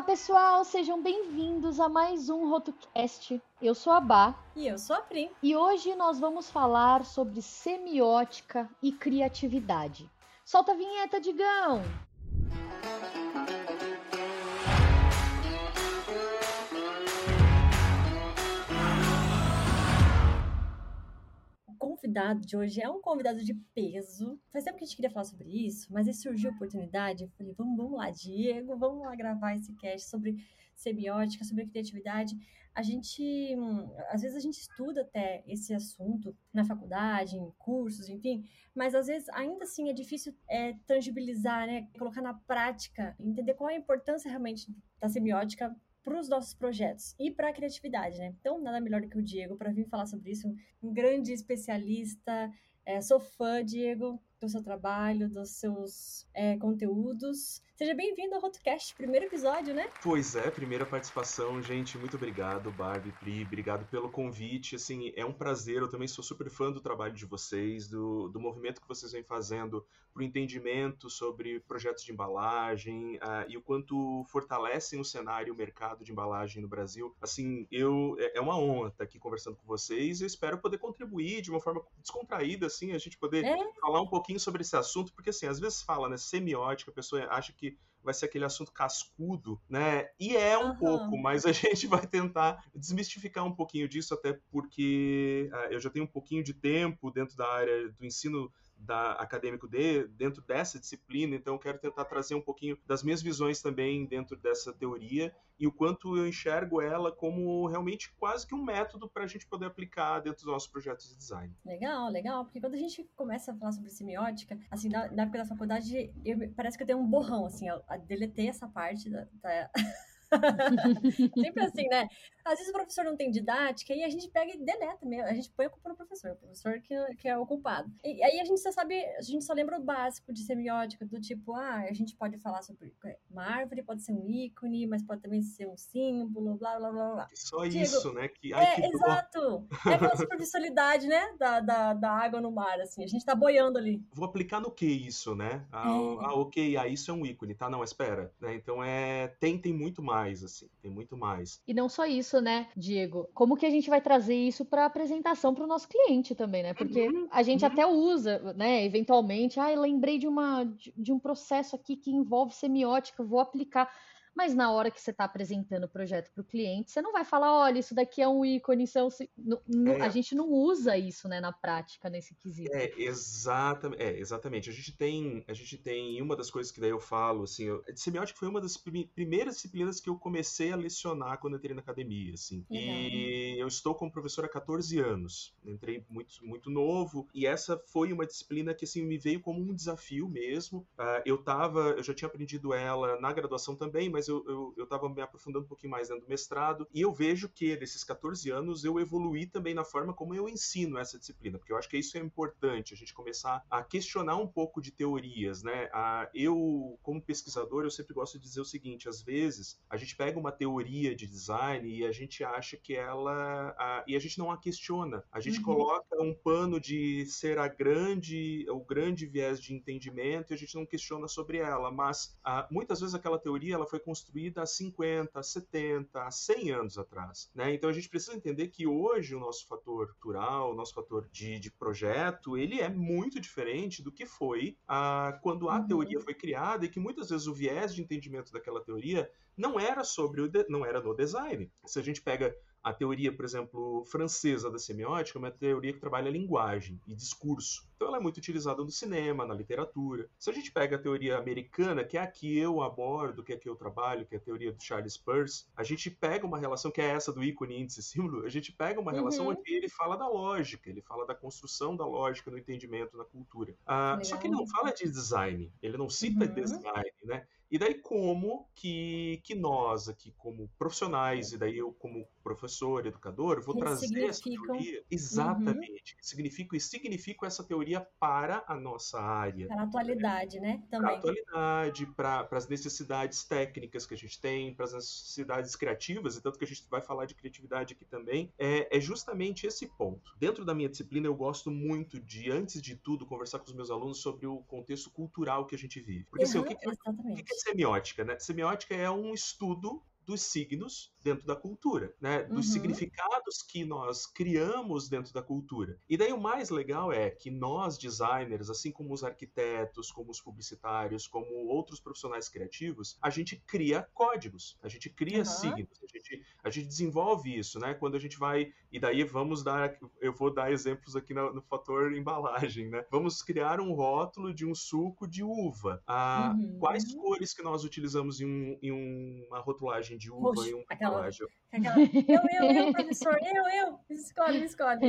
Olá, pessoal, sejam bem-vindos a mais um RotoCast. Eu sou a Bá. E eu sou a Prim. E hoje nós vamos falar sobre semiótica e criatividade. Solta a vinheta, Digão! Convidado de hoje é um convidado de peso. Faz tempo que a gente queria falar sobre isso, mas aí surgiu a oportunidade. Eu falei, vamos, vamos lá, Diego, vamos lá gravar esse cast sobre semiótica, sobre criatividade. A gente, às vezes a gente estuda até esse assunto na faculdade, em cursos, enfim, mas às vezes ainda assim é difícil é, tangibilizar, né, colocar na prática, entender qual é a importância realmente da semiótica para os nossos projetos e para a criatividade, né? Então, nada melhor do que o Diego para vir falar sobre isso, um grande especialista. É, sou fã, Diego do seu trabalho, dos seus é, conteúdos. Seja bem-vindo ao Rotocast, primeiro episódio, né? Pois é, primeira participação, gente. Muito obrigado, Barbie, Pri, obrigado pelo convite. Assim, é um prazer. Eu também sou super fã do trabalho de vocês, do, do movimento que vocês vêm fazendo para o entendimento sobre projetos de embalagem uh, e o quanto fortalecem o cenário e o mercado de embalagem no Brasil. Assim, eu é, é uma honra estar aqui conversando com vocês. Eu espero poder contribuir de uma forma descontraída, assim, a gente poder é. falar um pouquinho pouquinho sobre esse assunto, porque assim, às vezes fala, né, semiótica, a pessoa acha que vai ser aquele assunto cascudo, né? E é um uhum. pouco, mas a gente vai tentar desmistificar um pouquinho disso, até porque uh, eu já tenho um pouquinho de tempo dentro da área do ensino da acadêmico de, dentro dessa disciplina, então eu quero tentar trazer um pouquinho das minhas visões também dentro dessa teoria e o quanto eu enxergo ela como realmente quase que um método para a gente poder aplicar dentro dos nossos projetos de design. Legal, legal, porque quando a gente começa a falar sobre semiótica, assim, na, na época da faculdade, eu, parece que eu tenho um borrão, assim, eu, eu deletei essa parte da, da... Sempre assim, né? Às vezes o professor não tem didática e a gente pega e deleta mesmo. A gente põe a culpa no professor, o professor que, que é o culpado. E aí a gente só sabe, a gente só lembra o básico de semiótica, do tipo, ah, a gente pode falar sobre uma árvore, pode ser um ícone, mas pode também ser um símbolo, blá, blá, blá, blá. Só Diego, isso, né? Que, ai, é, que exato. É aquela superficialidade, né? Da, da, da água no mar, assim. A gente tá boiando ali. Vou aplicar no que isso, né? Ah, é. ah ok, ah, isso é um ícone, tá? Não, espera. Né? Então é. Tem, tem muito mais, assim. Tem muito mais. E não só isso, né, Diego? Como que a gente vai trazer isso para apresentação para o nosso cliente também, né? Porque uhum, a gente uhum. até usa, né, eventualmente, ah, lembrei de uma de, de um processo aqui que envolve semiótica, vou aplicar. Mas na hora que você está apresentando o projeto para o cliente, você não vai falar, olha, isso daqui é um ícone, isso é um... é. a gente não usa isso, né, na prática, nesse quesito. É, exatamente, é, exatamente. A gente tem, a gente tem uma das coisas que daí eu falo, assim, eu, semiótica foi uma das primeiras disciplinas que eu comecei a lecionar quando entrei na academia, assim. Legal. E eu estou como professor há 14 anos. Entrei muito, muito novo e essa foi uma disciplina que, assim, me veio como um desafio mesmo. Uh, eu tava, eu já tinha aprendido ela na graduação também, mas eu, eu, eu me aprofundando um pouquinho mais dentro do mestrado, e eu vejo que desses 14 anos eu evoluí também na forma como eu ensino essa disciplina, porque eu acho que isso é importante, a gente começar a questionar um pouco de teorias, né? A, eu, como pesquisador, eu sempre gosto de dizer o seguinte, às vezes a gente pega uma teoria de design e a gente acha que ela... A, e a gente não a questiona, a gente uhum. coloca um pano de ser a grande, o grande viés de entendimento e a gente não questiona sobre ela, mas a, muitas vezes aquela teoria ela foi construída há 50, 70, 100 anos atrás. Né? Então a gente precisa entender que hoje o nosso fator cultural, o nosso fator de, de projeto, ele é muito diferente do que foi ah, quando a uhum. teoria foi criada e que muitas vezes o viés de entendimento daquela teoria não era sobre o de, não era no design. Se a gente pega a teoria, por exemplo, francesa da semiótica é uma teoria que trabalha linguagem e discurso. Então ela é muito utilizada no cinema, na literatura. Se a gente pega a teoria americana, que é a que eu abordo, que é a que eu trabalho, que é a teoria do Charles Peirce, a gente pega uma relação que é essa do ícone, índice, símbolo, a gente pega uma relação uhum. onde ele fala da lógica, ele fala da construção da lógica no entendimento, na cultura. Ah, só que não fala de design, ele não cita uhum. design, né? E daí como que, que nós aqui como profissionais, e daí eu como professor, educador, vou trazer essa teoria. Exatamente. Uhum. Significo e significo essa teoria para a nossa área. Para a atualidade, né? Também. Para a atualidade, para, para as necessidades técnicas que a gente tem, para as necessidades criativas, e tanto que a gente vai falar de criatividade aqui também, é, é justamente esse ponto. Dentro da minha disciplina, eu gosto muito de, antes de tudo, conversar com os meus alunos sobre o contexto cultural que a gente vive. Porque uhum, assim, o que, que, é, o que é semiótica, né? Semiótica é um estudo dos signos dentro da cultura, né? Dos uhum. significados que nós criamos dentro da cultura. E daí o mais legal é que nós, designers, assim como os arquitetos, como os publicitários, como outros profissionais criativos, a gente cria códigos, a gente cria uhum. signos, a gente, a gente desenvolve isso, né? Quando a gente vai. E daí vamos dar. Eu vou dar exemplos aqui no, no fator embalagem, né? Vamos criar um rótulo de um suco de uva. Ah, uhum. Quais cores que nós utilizamos em, um, em uma rotulagem de uva Poxa, e um aquela, aquela, eu, eu, eu, professor, eu, eu, escolhe, escolhe.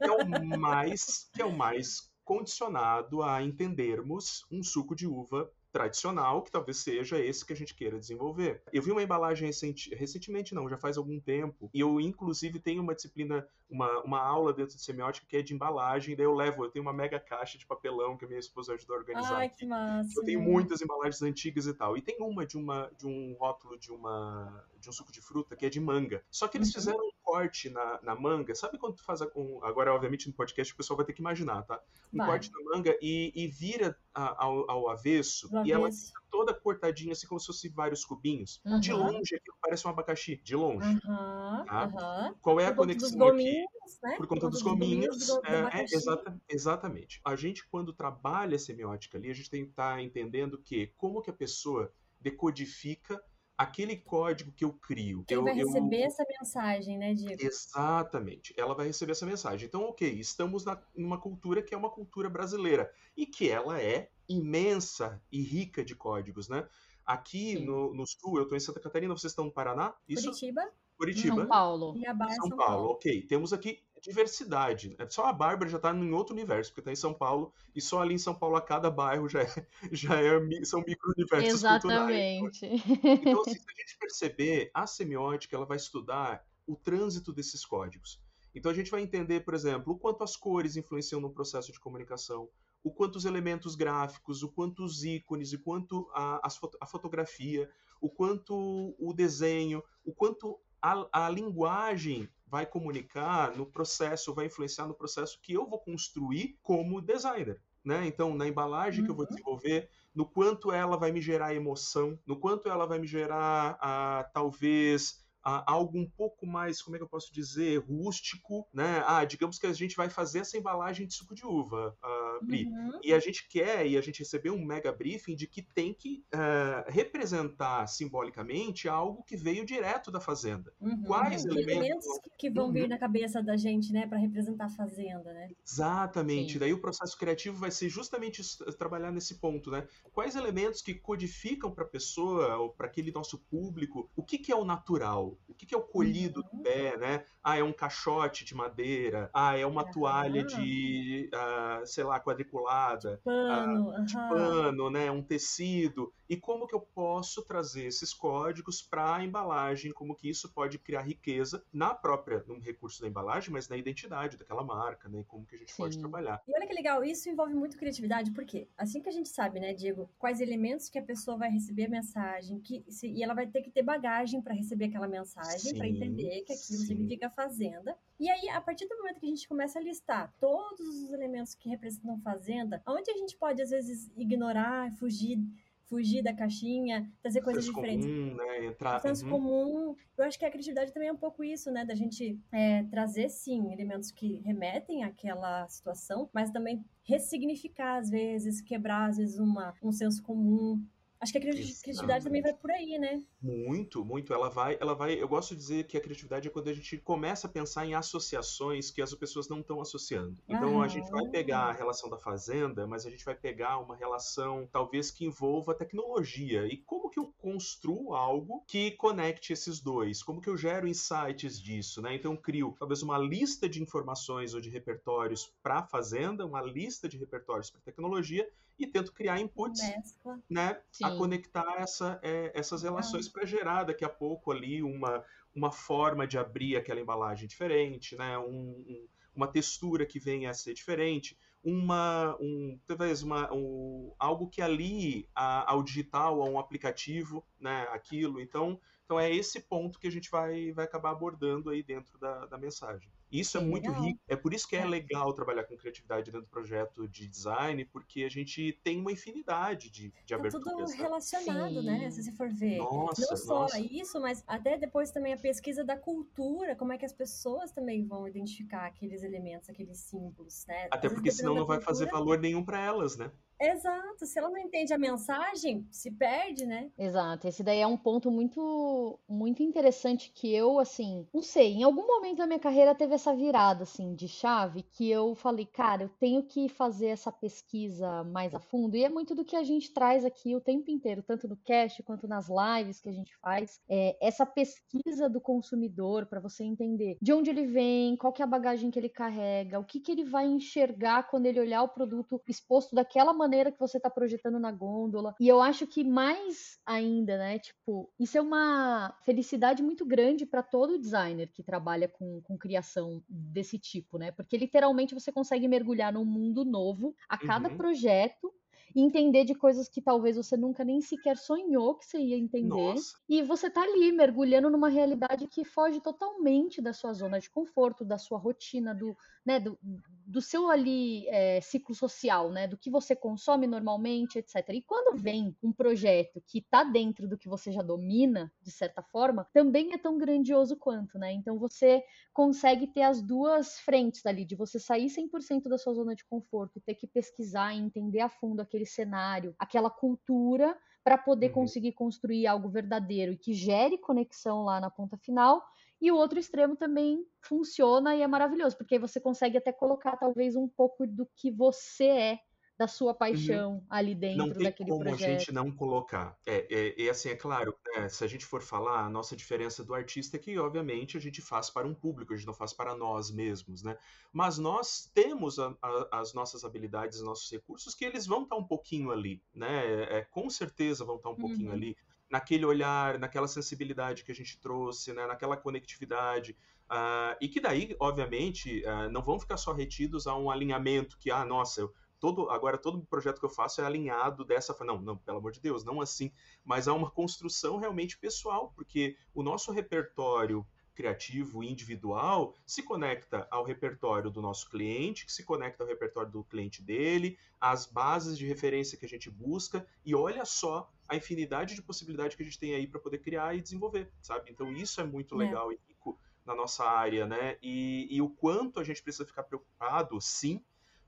É o mais, que é o mais condicionado a entendermos um suco de uva tradicional, que talvez seja esse que a gente queira desenvolver. Eu vi uma embalagem recenti, recentemente, não, já faz algum tempo, e eu, inclusive, tenho uma disciplina, uma, uma aula dentro de semiótica que é de embalagem, daí eu levo, eu tenho uma mega caixa de papelão que a minha esposa ajudou a organizar. Ai, que massa. Eu tenho muitas embalagens antigas e tal. E tem uma de, uma de um rótulo de uma de um suco de fruta que é de manga. Só que eles uhum. fizeram um corte na, na manga. Sabe quando tu faz a, um, agora obviamente no podcast o pessoal vai ter que imaginar, tá? Um vai. corte na manga e, e vira a, ao, ao, avesso e ela fica toda cortadinha assim como se fosse vários cubinhos. Uhum. De longe aquilo parece um abacaxi, de longe. Uhum. Tá? Qual é Por a conexão aqui? Né? Por conta dos, dos gominhos. Do, do é, é, exata, exatamente. A gente quando trabalha semiótica ali, a gente tem que estar tá entendendo que como que a pessoa decodifica aquele código que eu crio. Quem eu, vai receber eu... essa mensagem, né, Diego? Exatamente. Ela vai receber essa mensagem. Então, ok, estamos na, numa cultura que é uma cultura brasileira e que ela é imensa e rica de códigos, né? Aqui no, no, sul, eu estou em Santa Catarina, vocês estão no Paraná? Isso? Curitiba. Curitiba. São Paulo. São, São Paulo. Paulo. Ok. Temos aqui diversidade. É só a Bárbara já está em outro universo, porque está em São Paulo, e só ali em São Paulo, a cada bairro já, é, já é, são micro-universos Exatamente. Então, assim, se a gente perceber, a semiótica ela vai estudar o trânsito desses códigos. Então, a gente vai entender, por exemplo, o quanto as cores influenciam no processo de comunicação, o quanto os elementos gráficos, o quanto os ícones, o quanto a, a fotografia, o quanto o desenho, o quanto a, a linguagem vai comunicar no processo, vai influenciar no processo que eu vou construir como designer. Né? Então, na embalagem uhum. que eu vou uhum. desenvolver, no quanto ela vai me gerar emoção, no quanto ela vai me gerar, ah, talvez, algo um pouco mais, como é que eu posso dizer, rústico, né? Ah, digamos que a gente vai fazer essa embalagem de suco de uva, uh, Bri, uhum. e a gente quer, e a gente recebeu um mega briefing de que tem que uh, representar simbolicamente algo que veio direto da fazenda. Uhum. Quais elementos... elementos que vão uhum. vir na cabeça da gente, né, para representar a fazenda, né? Exatamente. Sim. Daí o processo criativo vai ser justamente trabalhar nesse ponto, né? Quais elementos que codificam para a pessoa ou para aquele nosso público o que, que é o natural? O que, que é o colhido uhum. do pé, né? Ah, é um caixote de madeira. Ah, é uma uhum. toalha de, uh, sei lá, quadriculada. De pano. Uh, de pano, né? Um tecido e como que eu posso trazer esses códigos para a embalagem, como que isso pode criar riqueza na própria, no recurso da embalagem, mas na identidade daquela marca, né? Como que a gente Sim. pode trabalhar. E olha que legal, isso envolve muito criatividade, porque assim que a gente sabe, né, Diego, quais elementos que a pessoa vai receber a mensagem, que se, e ela vai ter que ter bagagem para receber aquela mensagem, para entender que aquilo sim. significa fazenda. E aí, a partir do momento que a gente começa a listar todos os elementos que representam fazenda, onde a gente pode às vezes ignorar, fugir fugir da caixinha, trazer coisas senso diferentes. Comum, né? Entrar... Senso uhum. comum. Eu acho que a criatividade também é um pouco isso, né? Da gente é, trazer, sim, elementos que remetem àquela situação, mas também ressignificar, às vezes, quebrar, às vezes, uma, um senso comum. Acho que a criatividade também vai por aí, né? Muito, muito. Ela vai, ela vai. Eu gosto de dizer que a criatividade é quando a gente começa a pensar em associações que as pessoas não estão associando. Então ah, a gente vai pegar a relação da fazenda, mas a gente vai pegar uma relação talvez que envolva tecnologia. E como que eu construo algo que conecte esses dois? Como que eu gero insights disso, né? Então eu crio talvez uma lista de informações ou de repertórios para a fazenda, uma lista de repertórios para tecnologia e tento criar inputs, Mescla. né, Sim. a conectar essa, é, essas relações ah. para gerar daqui a pouco ali uma, uma forma de abrir aquela embalagem diferente, né, um, um, uma textura que venha a ser diferente, uma, um, talvez uma, um, algo que ali ao digital, a um aplicativo, né, aquilo. Então, então é esse ponto que a gente vai, vai acabar abordando aí dentro da, da mensagem. Isso é muito Legal. rico. É por isso que é É. legal trabalhar com criatividade dentro do projeto de design, porque a gente tem uma infinidade de, de Tá tudo aberturas. né? relacionado, né? Se Sim. você for ver. Nossa, Não só nossa. isso, mas até depois também a pesquisa da cultura, como é que as pessoas também vão identificar aqueles elementos, aqueles símbolos, né? Até porque senão não vai fazer valor nenhum para elas, né? Exato, se ela não entende a mensagem, se perde, né? Exato, esse daí é um ponto muito muito interessante que eu, assim, não sei, em algum momento da minha carreira teve essa virada, assim, de chave que eu falei, cara, eu tenho que fazer essa pesquisa mais a fundo, e é muito do que a gente traz aqui o tempo inteiro, tanto no cast quanto nas lives que a gente faz, é essa pesquisa do consumidor para você entender de onde ele vem, qual que é a bagagem que ele carrega, o que que ele vai enxergar quando ele olhar o produto exposto daquela maneira que você está projetando na gôndola. E eu acho que mais ainda, né? Tipo, isso é uma felicidade muito grande para todo designer que trabalha com, com criação desse tipo, né? Porque literalmente você consegue mergulhar num mundo novo a cada Uhum. projeto entender de coisas que talvez você nunca nem sequer sonhou que você ia entender. Nossa. E você tá ali mergulhando numa realidade que foge totalmente da sua zona de conforto, da sua rotina, do, né, do, do seu ali é, ciclo social, né, do que você consome normalmente, etc. E quando vem um projeto que tá dentro do que você já domina, de certa forma, também é tão grandioso quanto, né? Então você consegue ter as duas frentes ali, de você sair 100% da sua zona de conforto, ter que pesquisar e entender a fundo aquele cenário, aquela cultura, para poder Uhum. conseguir construir algo verdadeiro e que gere conexão lá na ponta final. E o outro extremo também funciona e é maravilhoso, porque aí você consegue até colocar talvez um pouco do que você é, da sua paixão ali Não dentro tem daquele como a projeto. gente não colocar. É, é, e assim, é claro, né, se a gente for falar, a nossa diferença do artista é que, obviamente, a gente faz para um público, a gente não faz para nós mesmos, né? Mas nós temos a- a- as nossas habilidades, os nossos recursos, que eles vão estar um pouquinho ali, né? É, com certeza vão estar um pouquinho Uhum. ali, naquele olhar, naquela sensibilidade que a gente trouxe, né? naquela conectividade. ah, e que daí, obviamente, ah, não vão ficar só retidos a um alinhamento que, ah, nossa, eu todo agora todo projeto que eu faço é alinhado dessa. Não, não, pelo amor de Deus, não assim, mas há uma construção realmente pessoal, porque o nosso repertório criativo individual se conecta ao repertório do nosso cliente, que se conecta ao repertório do cliente dele, às bases de referência que a gente busca, e olha só a infinidade de possibilidades que a gente tem aí para poder criar e desenvolver, sabe? Então isso é muito É. legal e rico na nossa área, né? E, e o quanto a gente precisa ficar preocupado, sim,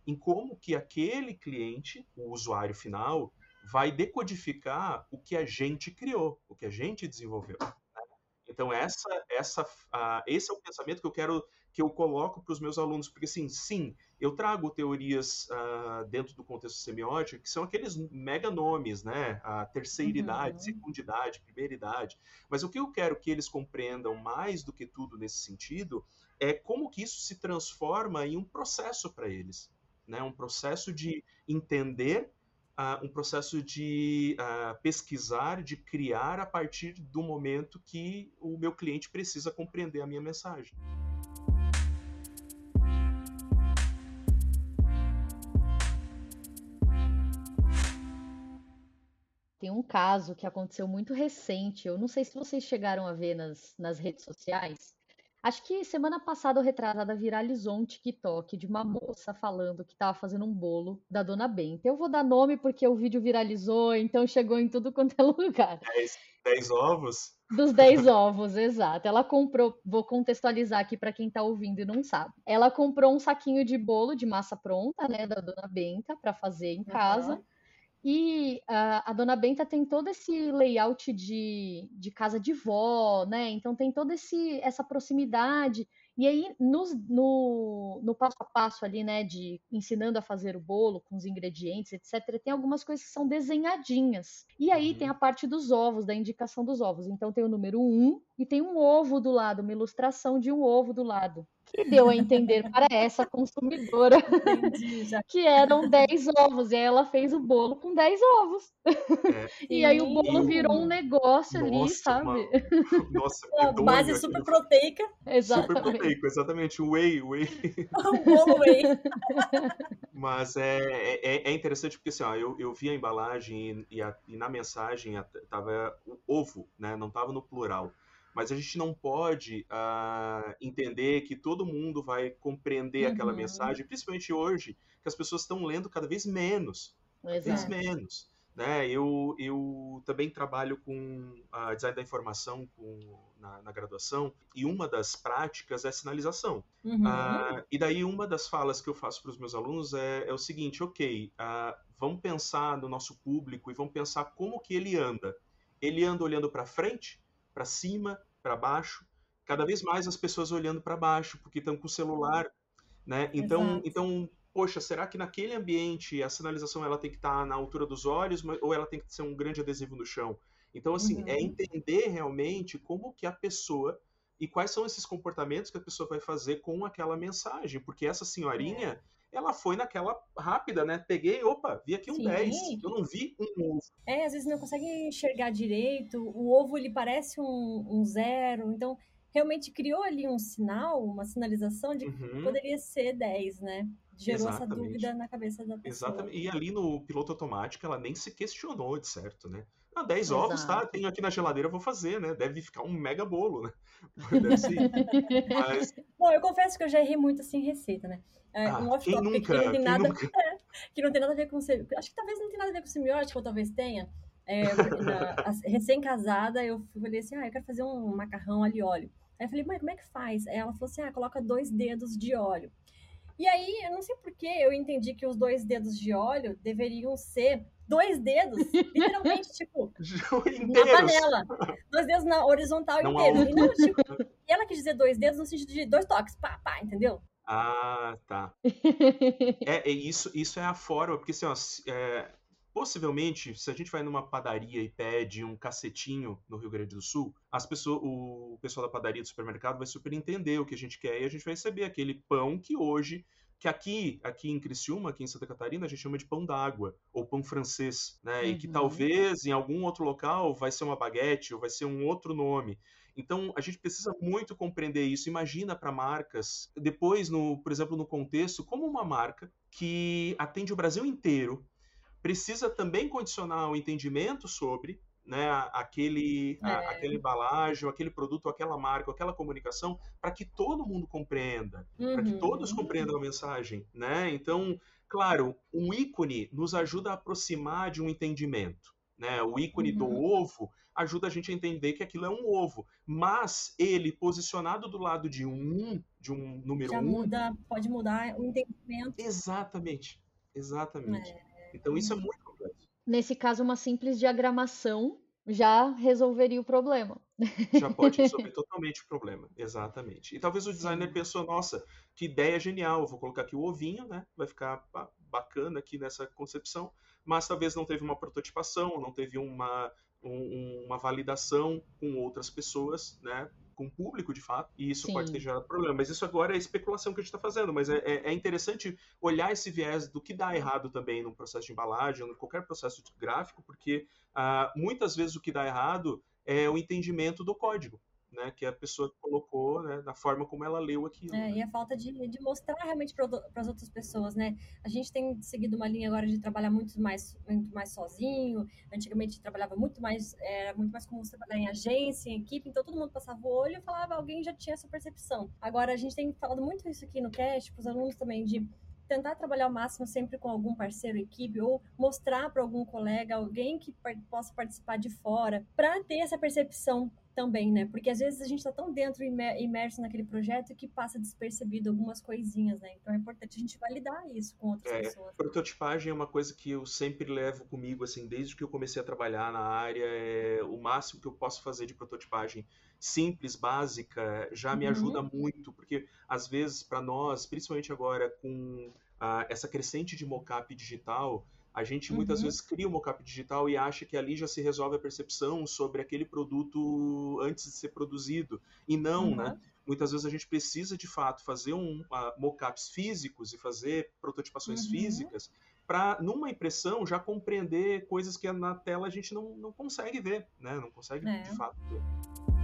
em como que aquele cliente, o usuário final, vai decodificar o que a gente criou, o que a gente desenvolveu. né? Então essa, essa, ah, esse é o pensamento que eu quero que eu coloco para os meus alunos, porque assim, sim, eu trago teorias ah, dentro do contexto semiótico que são aqueles mega nomes, né? A terceira Uhum. idade, segunda idade, primeira idade. Mas o que eu quero que eles compreendam mais do que tudo nesse sentido é como que isso se transforma em um processo para eles né? Um processo de entender, uh, um processo de uh, pesquisar, de criar a partir do momento que o meu cliente precisa compreender a minha mensagem. Tem um caso que aconteceu muito recente, eu não sei se vocês chegaram a ver nas, nas redes sociais. Acho que semana passada ou retrasada viralizou um TikTok de uma moça falando que estava fazendo um bolo da Dona Benta. Eu vou dar nome porque o vídeo viralizou, então chegou em tudo quanto é lugar. Dez, dez ovos? Dos 10 ovos, exato. Ela comprou, vou contextualizar aqui para quem está ouvindo e não sabe. Ela comprou um saquinho de bolo de massa pronta, né, da Dona Benta, para fazer em casa. Aham. E a, a Dona Benta tem todo esse layout de, de casa de vó, né? Então tem toda esse, essa proximidade. E aí, nos- no, no passo a passo ali, né, de ensinando a fazer o bolo com os ingredientes, etc., tem algumas coisas que são desenhadinhas. E aí Uhum. tem a parte dos ovos, da indicação dos ovos. Então tem o número um e tem um ovo do lado, uma ilustração de um ovo do lado. Que deu a entender para essa consumidora Entendi, que eram 10 ovos. E aí ela fez o bolo com 10 ovos. É. E aí o bolo virou um negócio nossa, ali, sabe? Uma... Nossa, uma base super proteica. Exatamente. Super proteico, exatamente. Whey, whey. um bolo whey. Mas é, é, é, interessante porque assim, ó, eu, eu vi a embalagem e, a, e na mensagem tava o ovo, né? Não tava no plural mas a gente não pode uh, entender que todo mundo vai compreender uhum. aquela mensagem, principalmente hoje, que as pessoas estão lendo cada vez menos. Cada vez menos. Né? Eu, eu também trabalho com uh, design da informação com, na, na, graduação, e uma das práticas é sinalização. Uhum. Uh, e daí uma das falas que eu faço para os meus alunos é, é, o seguinte, ok, vamos pensar no nosso público e vamos pensar como que ele anda. Ele anda olhando para frente, para cima, para baixo, cada vez mais as pessoas olhando para baixo, porque estão com o celular, né? Então, então, poxa, será que naquele ambiente a sinalização ela tem que estar tá na altura dos olhos ou ela tem que ser um grande adesivo no chão? Então, assim, é uhum. é entender realmente como que a pessoa e quais são esses comportamentos que a pessoa vai fazer com aquela mensagem, porque essa senhorinha, é ela foi naquela rápida, né? Peguei, opa, vi aqui um Sim. 10. Eu não vi um ovo. É, às vezes não consegue enxergar direito. O ovo, ele parece um, um zero. Então, realmente criou ali um sinal, uma sinalização de que uhum. poderia ser 10, né? Gerou Exatamente. essa dúvida na cabeça da pessoa. Exatamente. E ali no piloto automático, ela nem se questionou, de certo, né? Ah, 10 Exato. ovos, tá? Tenho aqui na geladeira, vou fazer, né? Deve ficar um mega bolo, né? Deve ser. Mas... Bom, eu confesso que eu já errei muito assim em receita, né? É, ah, um off-topic que não tem nada. É, que não tem nada a ver com. Acho que talvez não tenha nada a ver com semiótica, ou talvez tenha. É, recém-casada, eu falei assim: ah, eu quero fazer um macarrão ali óleo. Aí eu falei, mãe, como é que faz? Aí ela falou assim: ah, coloca dois dedos de óleo. E aí, eu não sei por que eu entendi que os dois dedos de óleo deveriam ser dois dedos, literalmente, tipo, na panela. Dois dedos na horizontal não inteiros. E, não, tipo, e ela quis dizer dois dedos no sentido de dois toques, pá, pá, entendeu? Ah, tá. é, é, isso, isso é a forma, porque assim, ó, é, possivelmente, se a gente vai numa padaria e pede um cacetinho no Rio Grande do Sul, as pessoas, o pessoal da padaria do supermercado vai super entender o que a gente quer e a gente vai receber aquele pão que hoje que aqui, aqui em Criciúma, aqui em Santa Catarina, a gente chama de pão d'água, ou pão francês, né? Uhum. E que uhum. talvez em algum outro local vai ser uma baguete, ou vai ser um outro nome. Então, a gente precisa muito compreender isso. Imagina para marcas, depois, no, por exemplo, no contexto, como uma marca que atende o Brasil inteiro precisa também condicionar o entendimento sobre né, aquele, é. a, aquela embalagem, aquele produto, aquela marca, aquela comunicação, para que todo mundo compreenda, uhum. para que todos compreendam a mensagem, né? Então, claro, um ícone nos ajuda a aproximar de um entendimento, né? O ícone uhum. do ovo ajuda a gente a entender que aquilo é um ovo, mas ele posicionado do lado de um, de um número Já um, muda, pode mudar o entendimento. Exatamente, exatamente. É. Então isso é muito Nesse caso, uma simples diagramação já resolveria o problema. Já pode resolver totalmente o problema, exatamente. E talvez o designer pensou, nossa, que ideia genial, vou colocar aqui o ovinho, né? Vai ficar bacana aqui nessa concepção, mas talvez não teve uma prototipação, não teve uma, um, uma validação com outras pessoas, né? com o público, de fato, e isso Sim. pode ter gerado problema. Mas isso agora é especulação que a gente está fazendo, mas é, é, é, interessante olhar esse viés do que dá errado também no processo de embalagem, em qualquer processo gráfico, porque uh, muitas vezes o que dá errado é o entendimento do código né, que a pessoa colocou né, da forma como ela leu aquilo. É, né? E a falta de, de mostrar realmente para as outras pessoas, né? A gente tem seguido uma linha agora de trabalhar muito mais, muito mais sozinho. Antigamente trabalhava muito mais, era muito mais comum trabalhar em agência, em equipe, então todo mundo passava o olho e falava, alguém já tinha essa percepção. Agora a gente tem falado muito isso aqui no cast, para os alunos também, de tentar trabalhar ao máximo sempre com algum parceiro, equipe, ou mostrar para algum colega, alguém que possa participar de fora, para ter essa percepção também, né? Porque às vezes a gente está tão dentro, imerso naquele projeto, que passa despercebido algumas coisinhas, né? Então é importante a gente validar isso com outras é, pessoas. Prototipagem é uma coisa que eu sempre levo comigo, assim, desde que eu comecei a trabalhar na área, é o máximo que eu posso fazer de prototipagem simples, básica, já me uhum. ajuda muito, porque às vezes para nós, principalmente agora com uh, essa crescente de mockup digital, A gente muitas uhum. vezes cria um mockup digital e acha que ali já se resolve a percepção sobre aquele produto antes de ser produzido. E não, uhum. né? Muitas vezes a gente precisa de fato fazer um uh, mockups físicos e fazer prototipações uhum. físicas para numa impressão já compreender coisas que na tela a gente não, não consegue ver, né? Não consegue é. de fato ver.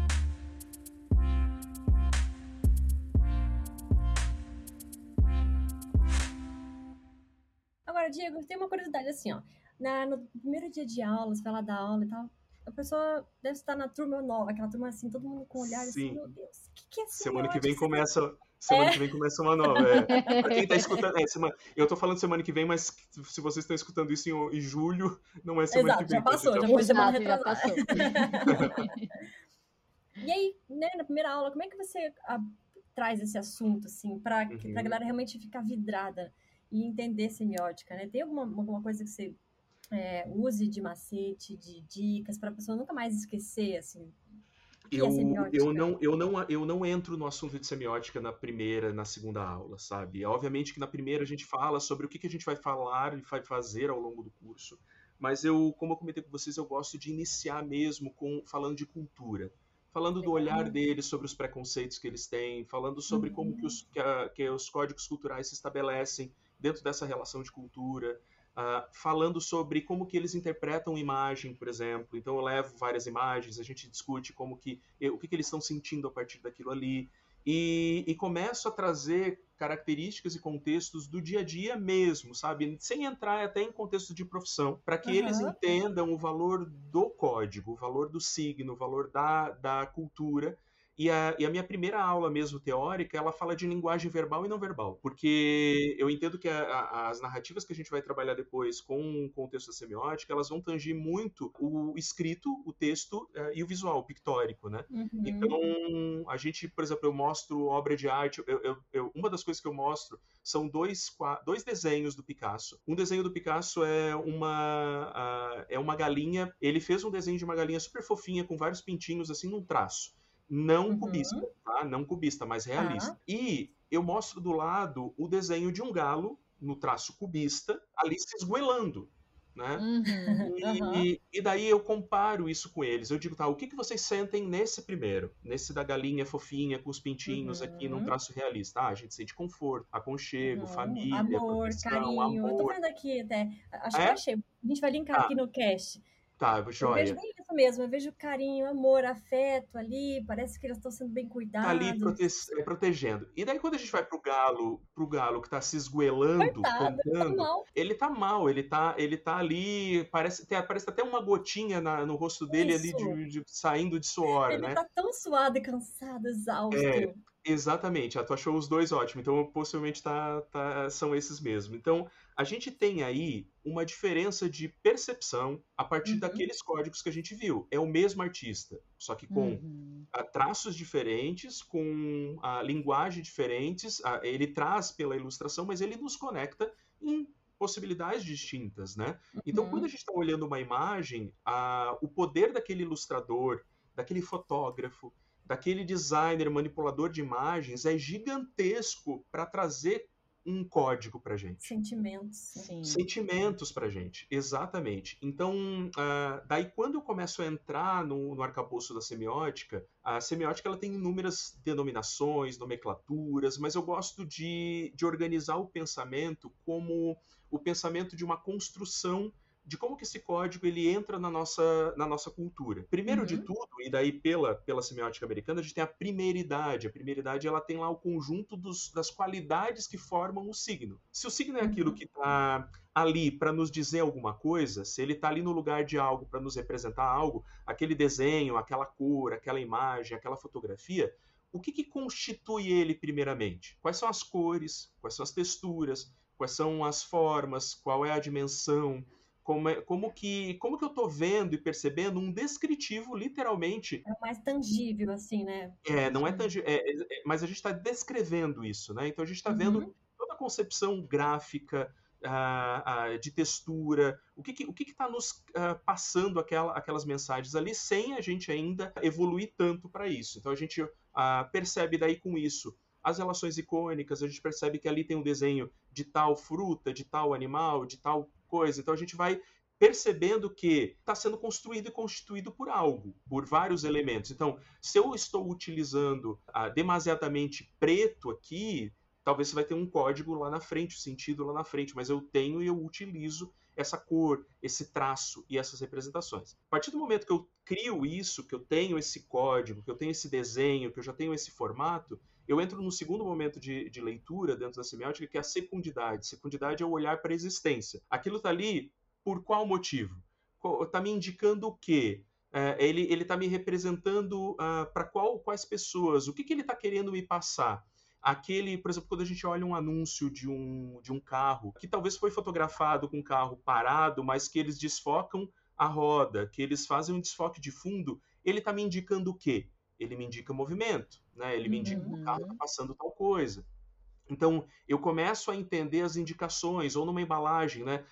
Agora, Diego, tem uma curiosidade assim, ó. Na, no primeiro dia de aula, você vai lá dar aula e tal, a pessoa deve estar na turma nova, aquela turma assim, todo mundo com olhar Sim. assim, meu Deus, o que, que é Semana que vem começa. Semana é. que vem começa uma nova. É. pra quem tá escutando. É, semana, eu tô falando semana que vem, mas se vocês estão escutando isso em, em julho, não é semana Exato, que vem. Já passou, já foi semana retrasada. e aí, né, na primeira aula, como é que você a, traz esse assunto, assim, pra, uhum. pra galera realmente ficar vidrada e entender semiótica, né? Tem alguma, alguma coisa que você é, use de macete, de dicas, para a pessoa nunca mais esquecer, assim, é eu, é eu, não, eu, não, eu não entro no assunto de semiótica na primeira, na segunda aula, sabe? É, obviamente que na primeira a gente fala sobre o que, que a gente vai falar e vai fazer ao longo do curso, mas eu, como eu comentei com vocês, eu gosto de iniciar mesmo com falando de cultura, falando do olhar deles sobre os preconceitos que eles têm, falando sobre uhum. como que os, que, a, que os códigos culturais se estabelecem dentro dessa relação de cultura, uh, falando sobre como que eles interpretam imagem, por exemplo. Então eu levo várias imagens, a gente discute como que o que, que eles estão sentindo a partir daquilo ali e, e começo a trazer características e contextos do dia a dia mesmo, sabe? Sem entrar até em contexto de profissão, para que uhum. eles entendam o valor do código, o valor do signo, o valor da, da cultura e a, e a, minha primeira aula mesmo teórica, ela fala de linguagem verbal e não verbal, porque eu entendo que a, a, as narrativas que a gente vai trabalhar depois com o contexto da semiótica, elas vão tangir muito o escrito, o texto uh, e o visual, o pictórico, né? Uhum. Então, a gente, por exemplo, eu mostro obra de arte, eu, eu, eu, uma das coisas que eu mostro são dois, dois desenhos do Picasso. Um desenho do Picasso é uma, uh, é uma galinha, ele fez um desenho de uma galinha super fofinha, com vários pintinhos, assim, num traço não uhum. cubista, tá? Não cubista, mas realista. Uhum. E eu mostro do lado o desenho de um galo no traço cubista, ali se esgoelando. Né? Uhum, e, e, daí eu comparo isso com eles. Eu digo, tá, o que, que vocês sentem nesse primeiro? Nesse da galinha fofinha com os pintinhos aqui num uhum. traço realista. Ah, a gente sente conforto, aconchego, uhum. família, amor, carinho. Amor. Eu tô vendo aqui até. Acho é? que eu achei. A gente vai linkar ah. aqui no cast. Tá, joia. Eu vejo bem mesmo, eu vejo carinho, amor, afeto ali, parece que eles estão sendo bem cuidados. Tá ali prote é, protegendo. E daí quando a gente vai pro galo, pro galo que tá se esgoelando, Coitado, ele tá mal. Ele tá mal, ele tá, ele tá ali, parece, tem, parece até uma gotinha na, no rosto dele isso. ali de, de, saindo de suor, ele né? Ele tá tão suado e cansado, exausto. É, exatamente, a tu achou os dois ótimos, então possivelmente tá, tá, são esses mesmo. Então, a gente tem aí uma diferença de percepção a partir uhum. daqueles códigos que a gente viu. É o mesmo artista, só que com uhum. uh, traços diferentes, com a linguagem diferentes. Ele traz pela ilustração, mas ele nos conecta em possibilidades distintas, né? Então, uhum. Então, quando a gente está olhando uma imagem, o poder daquele ilustrador, daquele fotógrafo, daquele designer manipulador de imagens é gigantesco para trazer um código para gente. Sentimentos. Sim. Sentimentos para gente, exatamente. Então, uh, daí quando eu começo a entrar no, no arcabouço da semiótica, a semiótica ela tem inúmeras denominações, nomenclaturas, mas eu gosto de, de organizar o pensamento como o pensamento de uma construção de como que esse código ele entra na nossa, na nossa cultura. Primeiro uhum. de tudo, e daí pela, pela semiótica americana, a gente tem a primeiridade. A primeiridade ela tem lá o conjunto dos, das qualidades que formam o signo. Se o signo é aquilo uhum. que está ali para nos dizer alguma coisa, se ele está ali no lugar de algo para nos representar algo, aquele desenho, aquela cor, aquela imagem, aquela fotografia, o que, que constitui ele primeiramente? Quais são as cores? Quais são as texturas? Quais são as formas? Qual é a dimensão? Como, é, como, que, como que eu estou vendo e percebendo um descritivo, literalmente. É mais tangível, assim, né? É, não é tangível, é, é, é mas a gente está descrevendo isso, né? Então a gente está vendo uhum. toda a concepção gráfica, uh, de textura, o que está que, o que que tá nos uh, passando aquela, aquelas mensagens ali, sem a gente ainda evoluir tanto para isso. Então a gente percebe daí com isso as relações icônicas, a gente percebe que ali tem um desenho de tal fruta, de tal animal, de tal coisa. Então a gente vai percebendo que está sendo construído e constituído por algo, por vários elementos. Então, se eu estou utilizando ah, demasiadamente preto aqui, talvez você vai ter um código lá na frente, o um sentido lá na frente, mas eu tenho e eu utilizo essa cor, esse traço e essas representações. A partir do momento que eu crio isso, que eu tenho esse código, que eu tenho esse desenho, que eu já tenho esse formato, eu entro no segundo momento de, de leitura dentro da semiótica, que é a secundidade. Secundidade é o olhar para a existência. Aquilo está ali por qual motivo? Está me indicando o quê? É, ele está me representando uh, ah, para quais pessoas? O que, que ele está querendo me passar? Aquele, por exemplo, quando a gente olha um anúncio de um, de um carro, que talvez foi fotografado com um carro parado, mas que eles desfocam a roda, que eles fazem um desfoque de fundo, ele está me indicando o quê? Ele me indica movimento, né? ele me indica que o carro está uhum. passando tal coisa. Então, eu começo a entender as indicações, ou numa embalagem, né?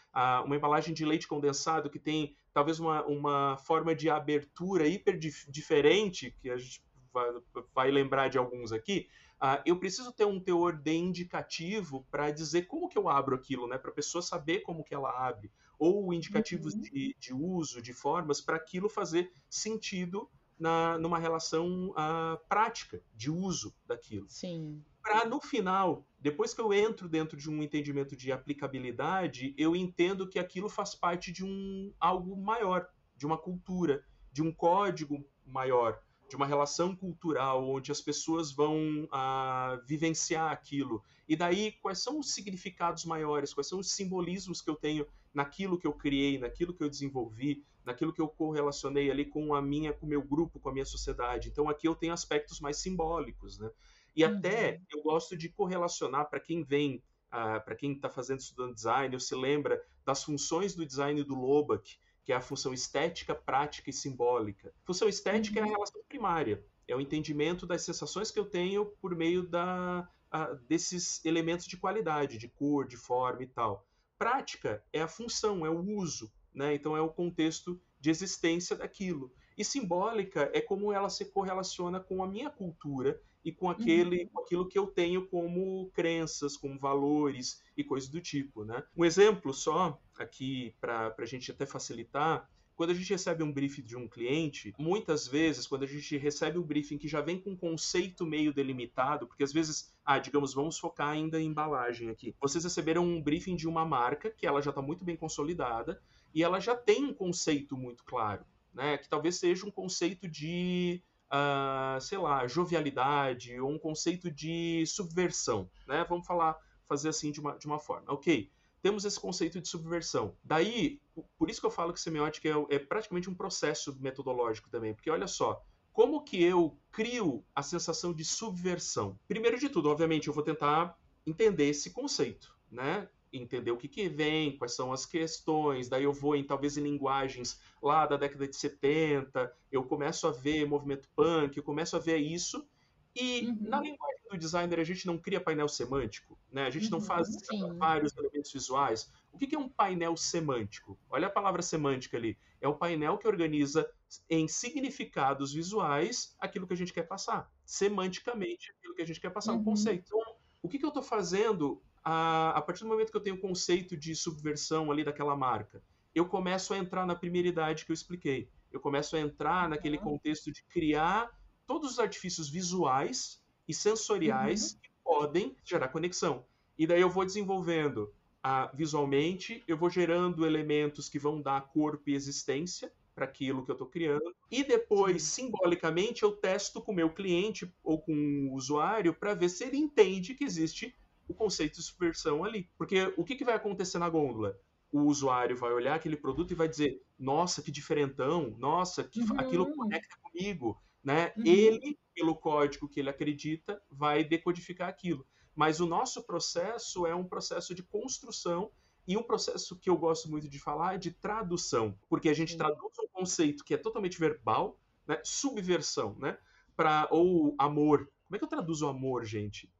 uma embalagem de leite condensado que tem talvez uma, uma forma de abertura hiper dif diferente, que a gente vai, vai lembrar de alguns aqui, Uh, eu preciso ter um teor de indicativo para dizer como que eu abro aquilo, né? Para a pessoa saber como que ela abre, ou indicativos uhum. de, de, uso, de formas, para aquilo fazer sentido na, numa relação uh, prática de uso daquilo. Sim para no final, depois que eu entro dentro de um entendimento de aplicabilidade, eu entendo que aquilo faz parte de um algo maior, de uma cultura, de um código maior, de uma relação cultural onde as pessoas vão ah, vivenciar aquilo. E daí, quais são os significados maiores, quais são os simbolismos que eu tenho naquilo que eu criei, naquilo que eu desenvolvi, naquilo que eu correlacionei ali com a minha, com o meu grupo, com a minha sociedade. Então aqui eu tenho aspectos mais simbólicos, né? E uhum. até eu gosto de correlacionar para quem vem, uh, para quem está fazendo estudando design, ou se lembra das funções do design do Lobach, que é a função estética, prática e simbólica. Função estética uhum. é a uhum. relação primária, é o entendimento das sensações que eu tenho por meio da, uh, desses elementos de qualidade, de cor, de forma e tal. Prática é a função, é o uso, né? então é o contexto de existência daquilo. E simbólica é como ela se correlaciona com a minha cultura e com aquele, uhum. com aquilo que eu tenho como crenças, como valores e coisas do tipo, né? Um exemplo só aqui para a gente até facilitar. Quando a gente recebe um briefing de um cliente, muitas vezes, quando a gente recebe o um briefing que já vem com um conceito meio delimitado, porque às vezes, ah, digamos, vamos focar ainda em embalagem aqui. Vocês receberam um briefing de uma marca que ela já está muito bem consolidada e ela já tem um conceito muito claro, né? Que talvez seja um conceito de uh, sei lá, jovialidade ou um conceito de subversão, né? Vamos falar, fazer assim de uma, de uma forma. Ok, temos esse conceito de subversão. Daí, por isso que eu falo que semiótica é, é praticamente um processo metodológico também, porque olha só, como que eu crio a sensação de subversão? Primeiro de tudo, obviamente, eu vou tentar entender esse conceito, né? Entender o que, que vem, quais são as questões, daí eu vou em talvez em linguagens lá da década de 70, eu começo a ver movimento punk, eu começo a ver isso, e uhum. na linguagem do designer a gente não cria painel semântico, né? A gente não uhum, faz sim. vários elementos visuais. O que, que é um painel semântico? Olha a palavra semântica ali. É o painel que organiza em significados visuais aquilo que a gente quer passar. Semanticamente, aquilo que a gente quer passar, uhum. um conceito. Então, o que, que eu estou fazendo a, a partir do momento que eu tenho o conceito de subversão ali daquela marca, eu começo a entrar na primeira idade que eu expliquei. Eu começo a entrar naquele uhum. contexto de criar todos os artifícios visuais e sensoriais uhum. que podem gerar conexão. E daí eu vou desenvolvendo ah, visualmente, eu vou gerando elementos que vão dar corpo e existência para aquilo que eu estou criando. E depois, Sim. simbolicamente, eu testo com o meu cliente ou com o usuário para ver se ele entende que existe o conceito de subversão ali. Porque o que, que vai acontecer na gôndola? O usuário vai olhar aquele produto e vai dizer: nossa, que diferentão, nossa, que uhum. aquilo conecta comigo. Né? Uhum. Ele, pelo código que ele acredita, vai decodificar aquilo. Mas o nosso processo é um processo de construção e um processo que eu gosto muito de falar é de tradução, porque a gente traduz um conceito que é totalmente verbal, né? subversão, né? Pra, ou amor. Como é que eu traduzo amor, gente?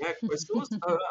Né? Quais são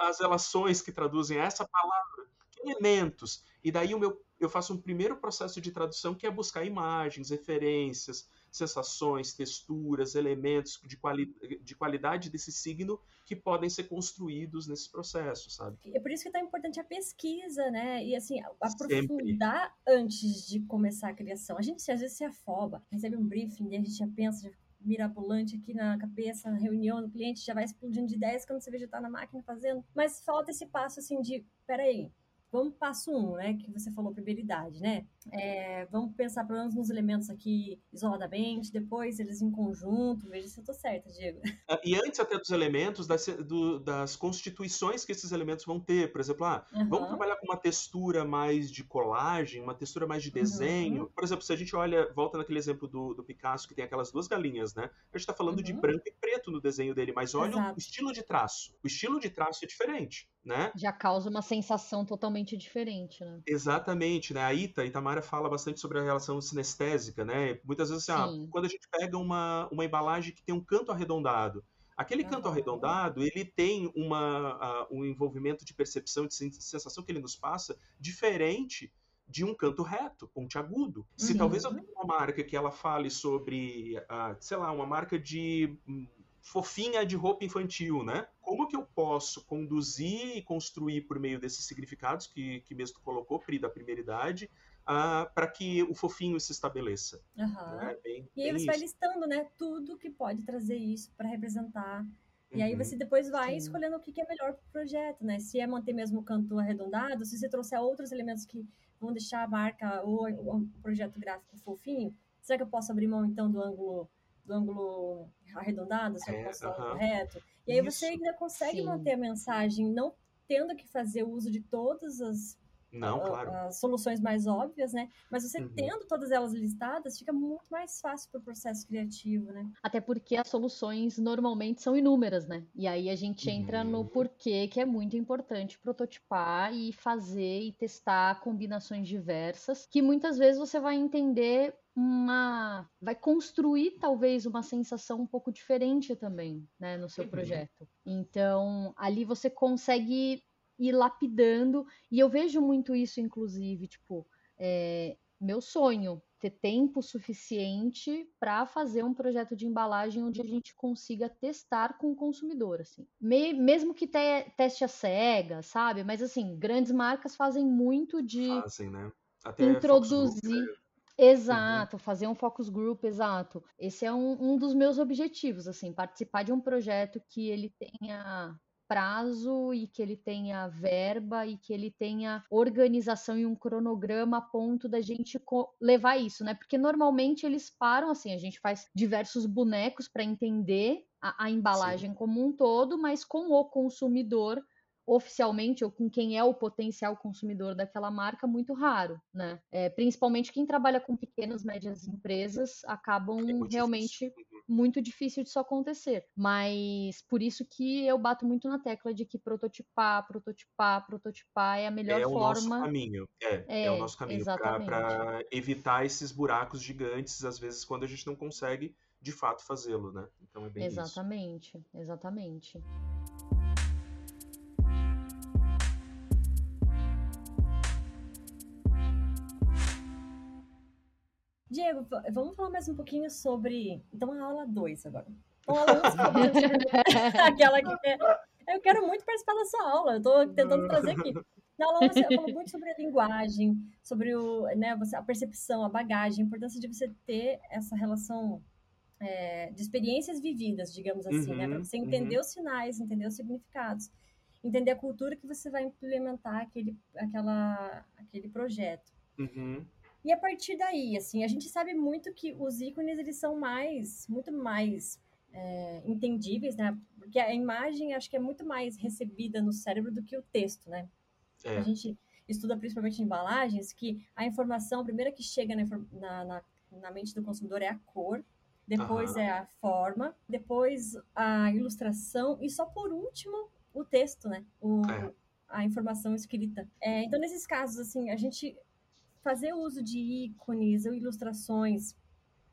as, relações que traduzem essa palavra? Que elementos? E daí o meu, eu faço um primeiro processo de tradução que é buscar imagens, referências, sensações, texturas, elementos de, quali de qualidade desse signo que podem ser construídos nesse processo, sabe? É por isso que é tão importante a pesquisa, né? E assim, aprofundar Sempre. antes de começar a criação. A gente às vezes se afoba, recebe um briefing e a gente já pensa, já mirabolante aqui na cabeça, na reunião, no cliente já vai explodindo de ideias quando você vê já tá na máquina fazendo. Mas falta esse passo assim de, peraí, Vamos passo um, né? Que você falou prioridade, né? É, vamos pensar pelo menos nos elementos aqui isoladamente, depois eles em conjunto. Veja se eu tô certa, Diego. Ah, e antes até dos elementos, das, do, das constituições que esses elementos vão ter. Por exemplo, ah, uhum. vamos trabalhar com uma textura mais de colagem, uma textura mais de desenho. Uhum. Por exemplo, se a gente olha, volta naquele exemplo do, do Picasso que tem aquelas duas galinhas, né? A gente está falando uhum. de branco e preto no desenho dele, mas olha Exato. o estilo de traço. O estilo de traço é diferente né? Já causa uma sensação totalmente diferente, né? Exatamente, né? A Ita, Itamara fala bastante sobre a relação sinestésica, né? Muitas vezes, assim, ah, quando a gente pega uma, uma embalagem que tem um canto arredondado, aquele canto arredondado, ele tem uma, uh, um envolvimento de percepção, de sensação que ele nos passa diferente de um canto reto, pontiagudo. Se uhum. talvez eu tenha uma marca que ela fale sobre, uh, sei lá, uma marca de hum, fofinha de roupa infantil, né? Como que eu posso conduzir e construir por meio desses significados que, que mesmo tu colocou, Pri, da primeira idade, uh, para que o fofinho se estabeleça? Uhum. Né? Bem, e aí você isso. vai listando, né? Tudo que pode trazer isso para representar. E uhum. aí você depois vai Sim. escolhendo o que é melhor para o projeto, né? Se é manter mesmo o canto arredondado, se você trouxer outros elementos que vão deixar a marca ou o projeto gráfico fofinho, será que eu posso abrir mão então do ângulo do ângulo arredondado, se é, uh -huh. reto. E aí Isso. você ainda consegue Sim. manter a mensagem, não tendo que fazer uso de todas as, não, claro. as soluções mais óbvias, né? Mas você uhum. tendo todas elas listadas, fica muito mais fácil para o processo criativo, né? Até porque as soluções normalmente são inúmeras, né? E aí a gente entra uhum. no porquê que é muito importante prototipar e fazer e testar combinações diversas, que muitas vezes você vai entender uma vai construir talvez uma sensação um pouco diferente também, né, no seu uhum. projeto. Então, ali você consegue ir lapidando e eu vejo muito isso inclusive, tipo, é, meu sonho ter tempo suficiente para fazer um projeto de embalagem onde a gente consiga testar com o consumidor, assim. Me, mesmo que te, teste a cega, sabe? Mas assim, grandes marcas fazem muito de fazem, né? Até introduzir Exato, uhum. fazer um focus group, exato. Esse é um, um dos meus objetivos, assim, participar de um projeto que ele tenha prazo e que ele tenha verba e que ele tenha organização e um cronograma a ponto da gente levar isso, né? Porque normalmente eles param assim, a gente faz diversos bonecos para entender a, a embalagem Sim. como um todo, mas com o consumidor oficialmente ou com quem é o potencial consumidor daquela marca muito raro, né? É, principalmente quem trabalha com pequenas, médias empresas acabam é muito realmente difícil. Uhum. muito difícil disso acontecer. Mas por isso que eu bato muito na tecla de que prototipar, prototipar, prototipar é a melhor é forma. É o nosso caminho. É, é, é o nosso caminho para evitar esses buracos gigantes, às vezes quando a gente não consegue de fato fazê-lo, né? Então é bem exatamente, isso. Exatamente, exatamente. Diego, vamos falar mais um pouquinho sobre. Então, a aula 2 agora. Então, a aula 1 aquela que. É... Eu quero muito participar da sua aula, eu estou tentando trazer aqui. Na aula 1 você falou muito sobre a linguagem, sobre o, né, a percepção, a bagagem, a importância de você ter essa relação é, de experiências vividas, digamos assim, né, uhum, né? Para você entender uhum. os sinais, entender os significados, entender a cultura que você vai implementar aquele, aquela, aquele projeto. Uhum. E a partir daí, assim, a gente sabe muito que os ícones, eles são mais, muito mais é, entendíveis, né? Porque a imagem, acho que é muito mais recebida no cérebro do que o texto, né? É. A gente estuda principalmente em embalagens que a informação, a primeira que chega na, na, na, na mente do consumidor é a cor, depois uhum. é a forma, depois a ilustração e só por último o texto, né? O, é. A informação escrita. É, então, nesses casos, assim, a gente fazer uso de ícones ou ilustrações,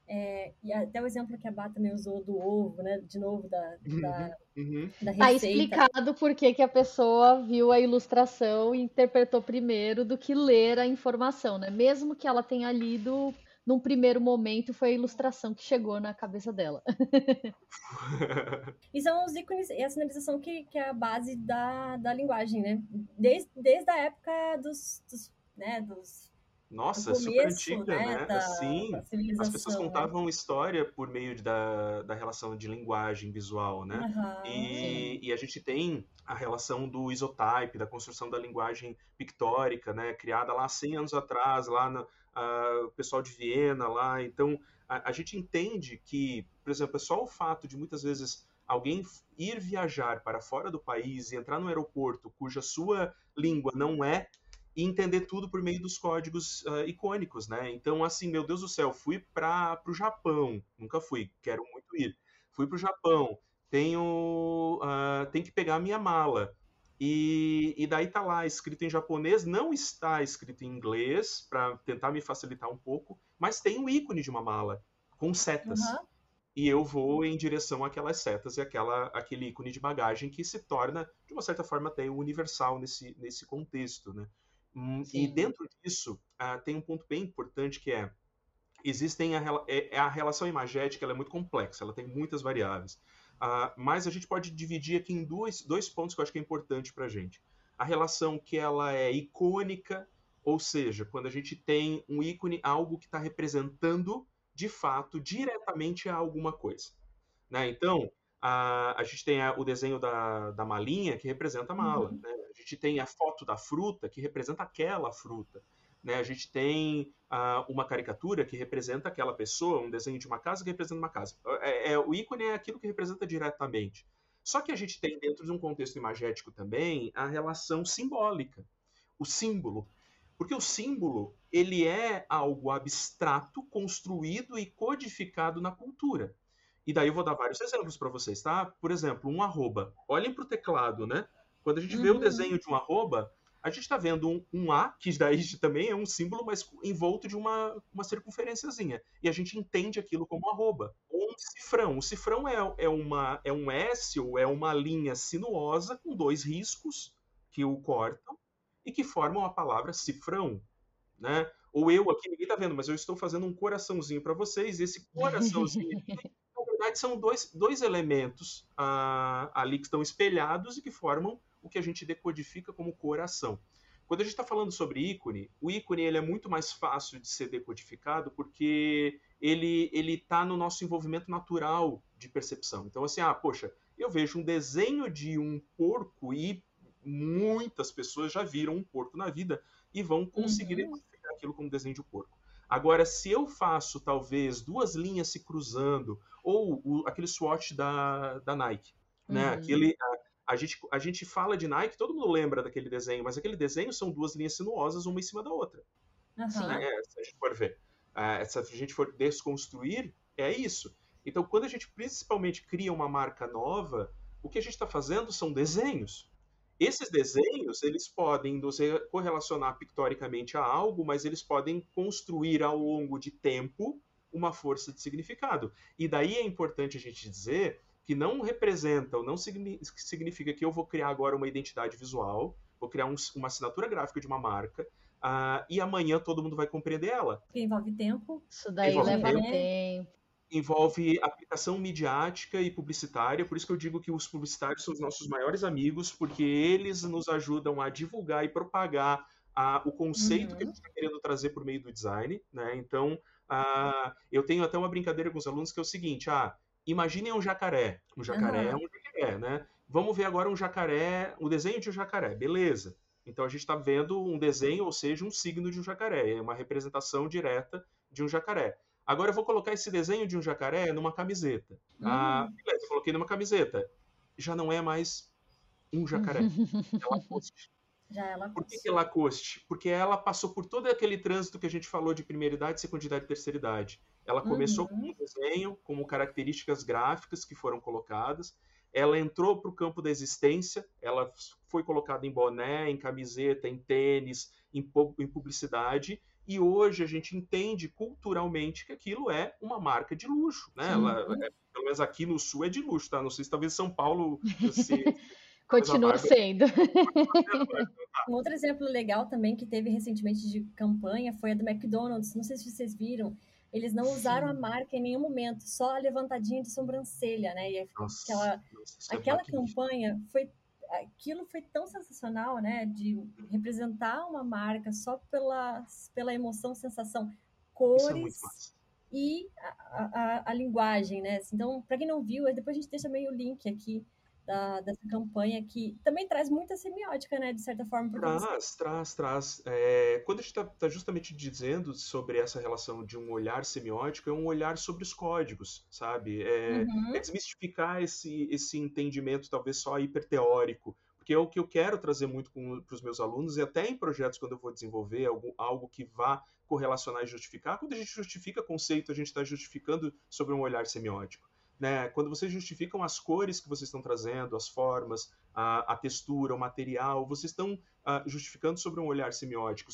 é, e até o exemplo que a Bata me usou do ovo, né? De novo, da, uhum, da, uhum. da tá receita. Tá explicado por que, que a pessoa viu a ilustração e interpretou primeiro do que ler a informação, né? Mesmo que ela tenha lido num primeiro momento foi a ilustração que chegou na cabeça dela. e são os ícones e a sinalização que, que é a base da, da linguagem, né? Desde, desde a época dos, dos, né, dos nossa, começo, super antiga, né? né? Da, Sim, da as pessoas né? contavam né? história por meio da, da relação de linguagem visual, né? Uhum, e, e, a gente tem a relação do isotype, da construção da linguagem pictórica, né? Criada lá 100 anos atrás, lá no uh, pessoal de Viena, lá. Então, a, a gente entende que, por exemplo, é só o fato de muitas vezes alguém ir viajar para fora do país e entrar no aeroporto cuja sua língua não é e entender tudo por meio dos códigos uh, icônicos, né? Então, assim, meu Deus do céu, fui para o Japão, nunca fui, quero muito ir. Fui para o Japão, tenho, uh, tenho que pegar a minha mala. E, e daí tá lá escrito em japonês, não está escrito em inglês, para tentar me facilitar um pouco, mas tem um ícone de uma mala com setas. Uhum. E eu vou em direção àquelas setas e aquela, aquele ícone de bagagem que se torna, de uma certa forma, até universal nesse, nesse contexto, né? Hum, e dentro disso, uh, tem um ponto bem importante que é existem a, é, é, a relação imagética ela é muito complexa, ela tem muitas variáveis. Uh, mas a gente pode dividir aqui em dois, dois pontos que eu acho que é importante para a gente. A relação que ela é icônica, ou seja, quando a gente tem um ícone, algo que está representando de fato diretamente a alguma coisa. Né? Então, a, a gente tem a, o desenho da, da malinha que representa a mala. Uhum. Né? Gente tem a foto da fruta que representa aquela fruta. Né? A gente tem uh, uma caricatura que representa aquela pessoa, um desenho de uma casa que representa uma casa. É, é, o ícone é aquilo que representa diretamente. Só que a gente tem dentro de um contexto imagético também a relação simbólica, o símbolo. Porque o símbolo, ele é algo abstrato, construído e codificado na cultura. E daí eu vou dar vários exemplos para vocês, tá? Por exemplo, um arroba. Olhem para o teclado, né? Quando a gente uhum. vê o uhum. desenho de um arroba, a gente está vendo um, um, A, que daí também é um símbolo, mas envolto de uma, uma circunferênciazinha. E a gente entende aquilo como arroba. Ou um cifrão. O cifrão é, é, uma, é um S ou é uma linha sinuosa com dois riscos que o cortam e que formam a palavra cifrão. Né? Ou eu aqui, ninguém está vendo, mas eu estou fazendo um coraçãozinho para vocês, e esse coraçãozinho verdade, são dois, dois elementos ah, ali que estão espelhados e que formam o que a gente decodifica como coração. Quando a gente está falando sobre ícone, o ícone ele é muito mais fácil de ser decodificado porque ele ele está no nosso envolvimento natural de percepção. Então assim, ah, poxa, eu vejo um desenho de um porco e muitas pessoas já viram um porco na vida e vão conseguir uhum. decodificar aquilo como desenho de um porco. Agora, se eu faço talvez duas linhas se cruzando, ou o, aquele swatch da, da Nike, né? Uhum. Aquele, a, gente, a gente fala de Nike, todo mundo lembra daquele desenho, mas aquele desenho são duas linhas sinuosas, uma em cima da outra. Uhum. Né? Se a gente for ver. Uh, se a gente for desconstruir, é isso. Então, quando a gente principalmente cria uma marca nova, o que a gente está fazendo são desenhos. Esses desenhos, eles podem nos correlacionar pictoricamente a algo, mas eles podem construir ao longo de tempo uma força de significado. E daí é importante a gente dizer que não representa ou não significa que eu vou criar agora uma identidade visual, vou criar um, uma assinatura gráfica de uma marca, uh, e amanhã todo mundo vai compreender ela. Envolve tempo. Isso daí envolve leva tempo. tempo envolve aplicação midiática e publicitária, por isso que eu digo que os publicitários são os nossos maiores amigos, porque eles nos ajudam a divulgar e propagar a, o conceito uhum. que a uhum. gente está querendo trazer por meio do design, né? Então, a, eu tenho até uma brincadeira com os alunos que é o seguinte, ah, imaginem um jacaré, um jacaré uhum. é um jacaré, né? Vamos ver agora um jacaré, o um desenho de um jacaré, beleza. Então a gente está vendo um desenho, ou seja, um signo de um jacaré, é uma representação direta de um jacaré. Agora eu vou colocar esse desenho de um jacaré numa camiseta. Uhum. Ah, beleza, coloquei numa camiseta. Já não é mais um jacaré. é Lacoste. Já é Lacoste. Por que, que é Lacoste? Porque ela passou por todo aquele trânsito que a gente falou de primeira idade, segunda idade e terceira idade. Ela começou uhum. com um desenho, como características gráficas que foram colocadas. Ela entrou para o campo da existência, ela foi colocada em boné, em camiseta, em tênis, em, em publicidade, e hoje a gente entende culturalmente que aquilo é uma marca de luxo, né? Ela, é, pelo menos aqui no Sul é de luxo, tá? Não sei se talvez São Paulo se, Continua sendo. um outro exemplo legal também que teve recentemente de campanha foi a do McDonald's. Não sei se vocês viram. Eles não usaram a marca em nenhum momento, só a levantadinha de sobrancelha, né? E nossa, aquela, nossa, é aquela campanha foi aquilo foi tão sensacional, né? De representar uma marca só pela, pela emoção, sensação, é cores é e a, a, a, linguagem, né? Então, para quem não viu, depois a gente deixa meio o link aqui da, dessa campanha que também traz muita semiótica, né? De certa forma. Traz, você... traz, traz. É, quando a gente está tá justamente dizendo sobre essa relação de um olhar semiótico, é um olhar sobre os códigos, sabe? É, uhum. é desmistificar esse, esse entendimento talvez só hiperteórico, porque é o que eu quero trazer muito para os meus alunos, e até em projetos quando eu vou desenvolver algo, algo que vá correlacionar e justificar. Quando a gente justifica conceito, a gente está justificando sobre um olhar semiótico. Né? Quando vocês justificam as cores que vocês estão trazendo, as formas, a, a textura, o material, vocês estão uh, justificando sobre um olhar semiótico,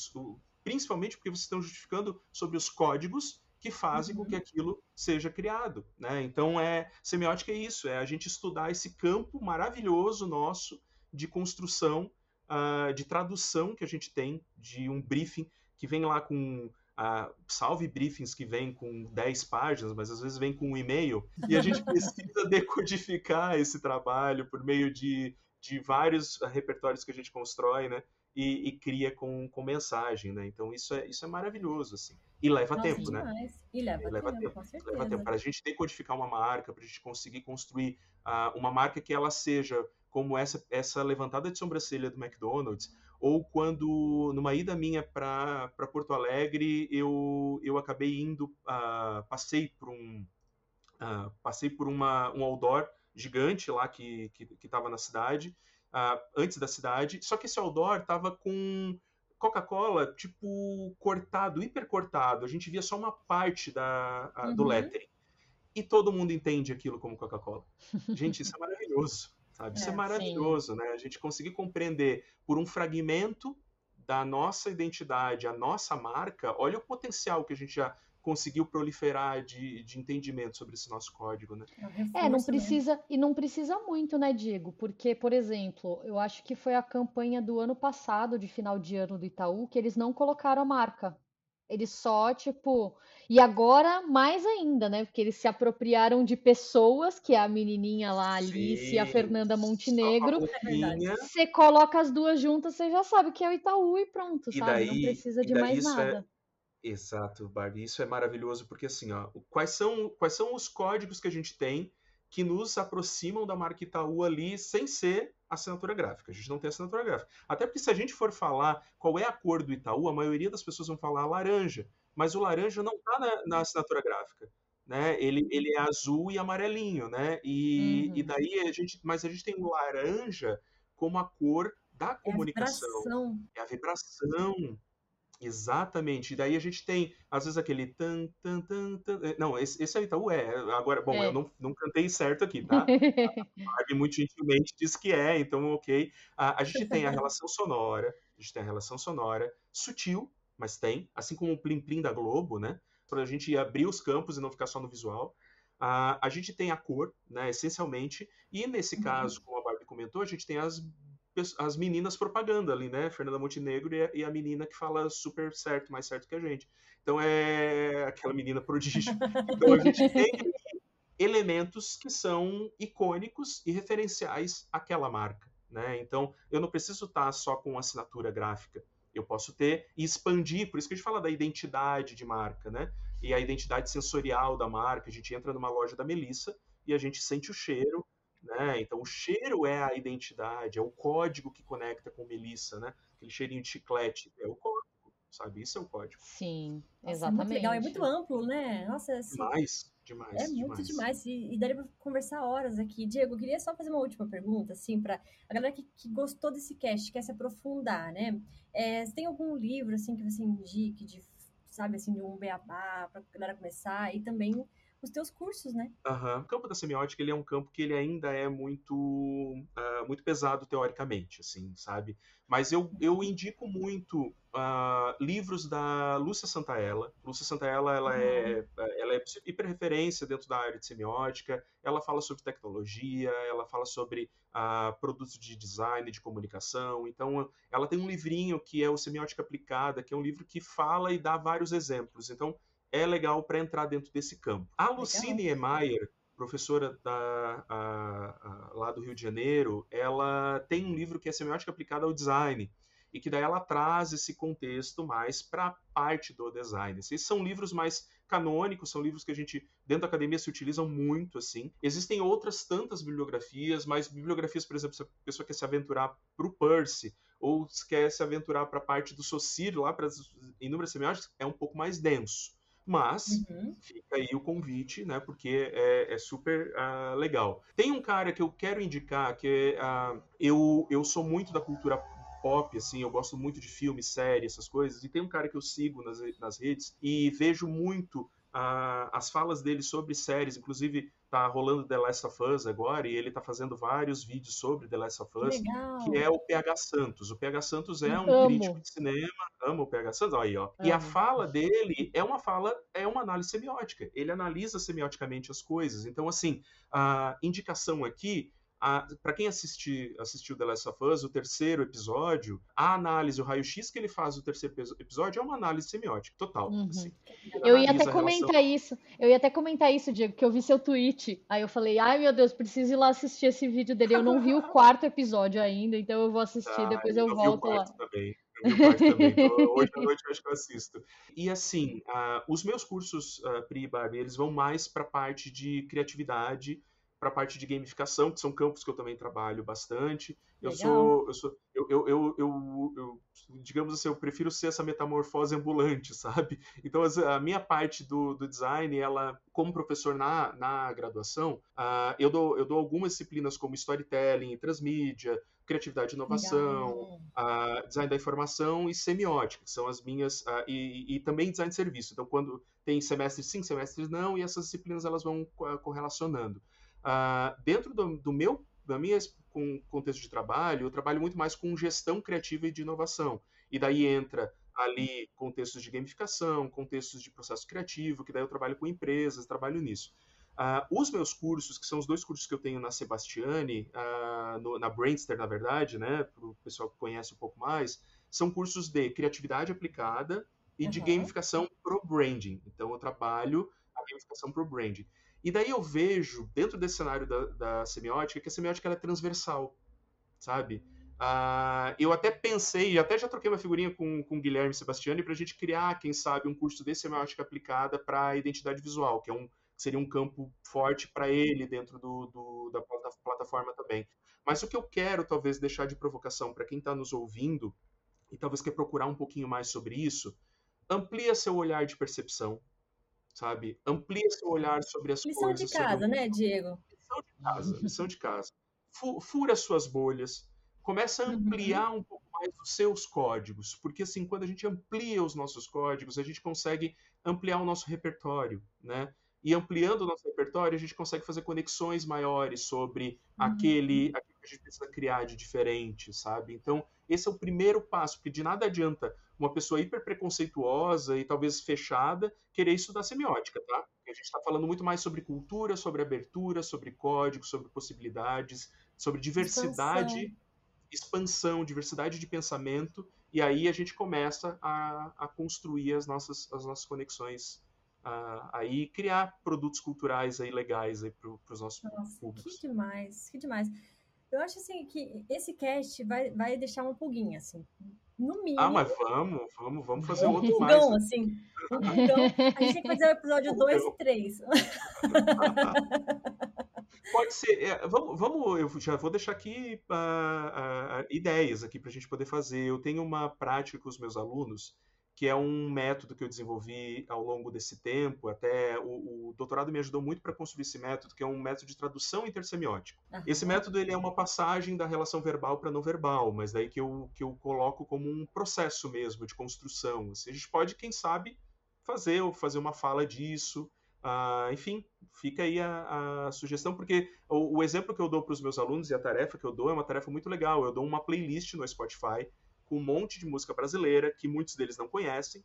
principalmente porque vocês estão justificando sobre os códigos que fazem uhum. com que aquilo seja criado, né? Então é semiótica é isso, é a gente estudar esse campo maravilhoso nosso de construção, uh, de tradução que a gente tem de um briefing que vem lá com a salve briefings que vem com 10 páginas, mas às vezes vem com um e-mail, e a gente precisa decodificar esse trabalho por meio de, de vários repertórios que a gente constrói, né? E, e cria com, com mensagem, né? Então isso é, isso é maravilhoso, assim. E leva Nossa, tempo, demais. né? E leva, e leva tempo, tempo. Leva tempo. Para a gente decodificar uma marca, para a gente conseguir construir uh, uma marca que ela seja como essa, essa levantada de sobrancelha do McDonald's, ou quando, numa ida minha para Porto Alegre, eu, eu acabei indo, uh, passei por um, uh, passei por uma, um outdoor gigante lá que estava que, na cidade, uh, antes da cidade, só que esse outdoor estava com Coca-Cola, tipo, cortado, hiper cortado, a gente via só uma parte da, uhum. do lettering. E todo mundo entende aquilo como Coca-Cola. Gente, isso é maravilhoso. Sabe? Isso é, é maravilhoso, sim. né? A gente conseguir compreender por um fragmento da nossa identidade, a nossa marca, olha o potencial que a gente já conseguiu proliferar de, de entendimento sobre esse nosso código, né? É, é não precisa e não precisa muito, né, Diego? Porque, por exemplo, eu acho que foi a campanha do ano passado, de final de ano do Itaú, que eles não colocaram a marca. Eles só, tipo. E agora, mais ainda, né? Porque eles se apropriaram de pessoas, que é a menininha lá, a Alice Sim, e a Fernanda Montenegro. Você coloca as duas juntas, você já sabe que é o Itaú e pronto, e sabe? Daí, Não precisa de mais é nada. É... Exato, Barbie. Isso é maravilhoso, porque assim, ó, quais são, quais são os códigos que a gente tem que nos aproximam da marca Itaú ali sem ser assinatura gráfica. A gente não tem assinatura gráfica. Até porque se a gente for falar qual é a cor do Itaú, a maioria das pessoas vão falar laranja. Mas o laranja não está na, na, assinatura gráfica. Né? Ele, ele é azul e amarelinho, né? E, uhum. e daí a gente. Mas a gente tem o laranja como a cor da comunicação. É a vibração. É a vibração Exatamente. E daí a gente tem, às vezes, aquele tan, tan, tan, tan. Eh, não, esse, esse é o Itaú é. Agora, bom, é. eu não, não cantei certo aqui, tá? A Barbie muito gentilmente disse que é, então, ok. A, a gente tem a relação sonora, a gente tem a relação sonora, sutil, mas tem, assim como o Plim Plim da Globo, né? Para a gente abrir os campos e não ficar só no visual. a gente tem a cor, né, essencialmente, e nesse uhum. caso, como a Barbie comentou, a gente tem as as meninas propaganda ali, né? Fernanda Montenegro e a, e a, menina que fala super certo, mais certo que a gente. Então é aquela menina prodígio. Então a gente tem elementos que são icônicos e referenciais àquela marca, né? Então eu não preciso estar só com assinatura gráfica. Eu posso ter e expandir, por isso que a gente fala da identidade de marca, né? E a identidade sensorial da marca. A gente entra numa loja da Melissa e a gente sente o cheiro né? Então o cheiro é a identidade, é o código que conecta com Melissa, né? Aquele cheirinho de chiclete, é o código, sabe? Isso é o código. Sim, exatamente. é muito legal, é muito amplo, né? Nossa, assim, demais, demais. É demais. muito demais e, e daria para conversar horas aqui. Diego, eu queria só fazer uma última pergunta, assim, para a galera que, que, gostou desse cast, quer se aprofundar, né? É, você tem algum livro assim que você indique de, sabe, assim, de um beabá para a galera começar e também os teus cursos, né? Uhum. O campo da semiótica ele é um campo que ele ainda é muito, uh, muito pesado teoricamente, assim, sabe? Mas eu, eu indico muito uh, livros da Lúcia Santaella. Lúcia Santaella ela, é, uhum. é, ela é hiper referência dentro da área de semiótica. Ela fala sobre tecnologia, ela fala sobre uh, produtos de design, de comunicação. Então, ela tem um livrinho que é o Semiótica Aplicada, que é um livro que fala e dá vários exemplos. Então, é legal para entrar dentro desse campo. A Lucine Emayer, professora da, a, a, lá do Rio de Janeiro, ela tem um livro que é Semiótica Aplicada ao Design, e que daí ela traz esse contexto mais para a parte do design. Esses são livros mais canônicos, são livros que a gente, dentro da academia, se utilizam muito, assim. Existem outras tantas bibliografias, mas bibliografias, por exemplo, se a pessoa quer se aventurar para o Percy, ou quer se aventurar para a parte do Saussure, lá para as inúmeras semióticas, é um pouco mais denso. Mas uhum. fica aí o convite, né? Porque é, é super uh, legal. Tem um cara que eu quero indicar que uh, eu, eu sou muito da cultura pop, assim, eu gosto muito de filmes, séries, essas coisas, e tem um cara que eu sigo nas, nas redes e vejo muito uh, as falas dele sobre séries, inclusive tá rolando The Last of Us agora, e ele tá fazendo vários vídeos sobre The Last of Us, Legal. que é o PH Santos. O PH Santos é um Amo. crítico de cinema, ama o PH Santos, aí, ó. Amo. E a fala dele é uma fala, é uma análise semiótica. Ele analisa semioticamente as coisas. Então, assim, a indicação aqui para quem assistir, assistiu The Last of Us, o terceiro episódio, a análise, o raio-x que ele faz do terceiro episódio é uma análise semiótica, total. Uhum. Assim. Eu ia até comentar relação... isso, eu ia até comentar isso, Diego, que eu vi seu tweet, aí eu falei, ai meu Deus, preciso ir lá assistir esse vídeo dele, eu não vi o quarto episódio ainda, então eu vou assistir, ah, depois eu, eu volto lá. Também. Então, hoje à noite eu acho que eu assisto. E assim, uh, os meus cursos uh, Pri e Barbie, eles vão mais para a parte de criatividade, para a parte de gamificação, que são campos que eu também trabalho bastante. Eu Legal. sou, eu sou, eu, eu, eu, eu, eu, digamos assim, eu prefiro ser essa metamorfose ambulante, sabe? Então a minha parte do, do design, ela, como professor na, na graduação, uh, eu, dou, eu dou algumas disciplinas como storytelling, transmídia, criatividade e inovação, uh, design da informação e semiótica, que são as minhas, uh, e, e, também design de serviço. Então, quando tem semestres sim, semestres não, e essas disciplinas elas vão correlacionando. Uh, dentro do, do, meu, da minha com, contexto de trabalho, eu trabalho muito mais com gestão criativa e de inovação. E daí entra ali contextos de gamificação, contextos de processo criativo, que daí eu trabalho com empresas, trabalho nisso. Uh, os meus cursos, que são os dois cursos que eu tenho na Sebastiani, uh, no, na Brainster, na verdade, né, para o pessoal que conhece um pouco mais, são cursos de criatividade aplicada e uhum. de gamificação pro branding. Então, eu trabalho a gamificação pro branding. E daí eu vejo, dentro desse cenário da, da semiótica, que a semiótica é transversal, sabe? Uh, eu até pensei, até já troquei uma figurinha com, com o Guilherme Sebastiani para a gente criar, quem sabe, um curso de semiótica aplicada para identidade visual, que é um, seria um campo forte para ele dentro do, do, da plataforma também. Mas o que eu quero, talvez, deixar de provocação para quem está nos ouvindo e talvez quer procurar um pouquinho mais sobre isso, amplia seu olhar de percepção, sabe? Amplia seu olhar sobre as lição coisas. Lição de casa, né, Diego? Lição de casa, lição de casa. Fura suas bolhas, começa a uhum. ampliar uhum. um pouco mais os seus códigos, porque assim, quando a gente amplia os nossos códigos, a gente consegue ampliar o nosso repertório, né? E ampliando o nosso repertório, a gente consegue fazer conexões maiores sobre uhum. aquele, aquilo que a gente precisa criar de diferente, sabe? Então, esse é o primeiro passo, porque de nada adianta uma pessoa hiper preconceituosa e talvez fechada querer estudar semiótica, tá? Porque a gente está falando muito mais sobre cultura, sobre abertura, sobre código, sobre possibilidades, sobre diversidade, expansão, expansão diversidade de pensamento, e aí a gente começa a, a construir as nossas, as nossas conexões Uh, aí criar produtos culturais aí legais aí para os nossos Nossa, públicos. Que demais, que demais. Eu acho assim que esse cast vai, vai deixar uma pulguinha, assim. No mínimo. Ah, mas vamos, vamos, vamos fazer um outro pulgão, mais. Né? assim. Pulgão. A gente tem que fazer o episódio 2 e 3. Pode ser. É, vamos, vamos, eu já vou deixar aqui uh, uh, ideias aqui para a gente poder fazer. Eu tenho uma prática com os meus alunos que é um método que eu desenvolvi ao longo desse tempo. Até o, o doutorado me ajudou muito para construir esse método, que é um método de tradução intersemiótica. Uhum. Esse método ele é uma passagem da relação verbal para não verbal, mas daí que eu, que eu coloco como um processo mesmo de construção. Assim, a gente pode, quem sabe, fazer ou fazer uma fala disso. Uh, enfim, fica aí a, a sugestão, porque o, o, exemplo que eu dou para os meus alunos e a tarefa que eu dou é uma tarefa muito legal. Eu dou uma playlist no Spotify com um monte de música brasileira que muitos deles não conhecem.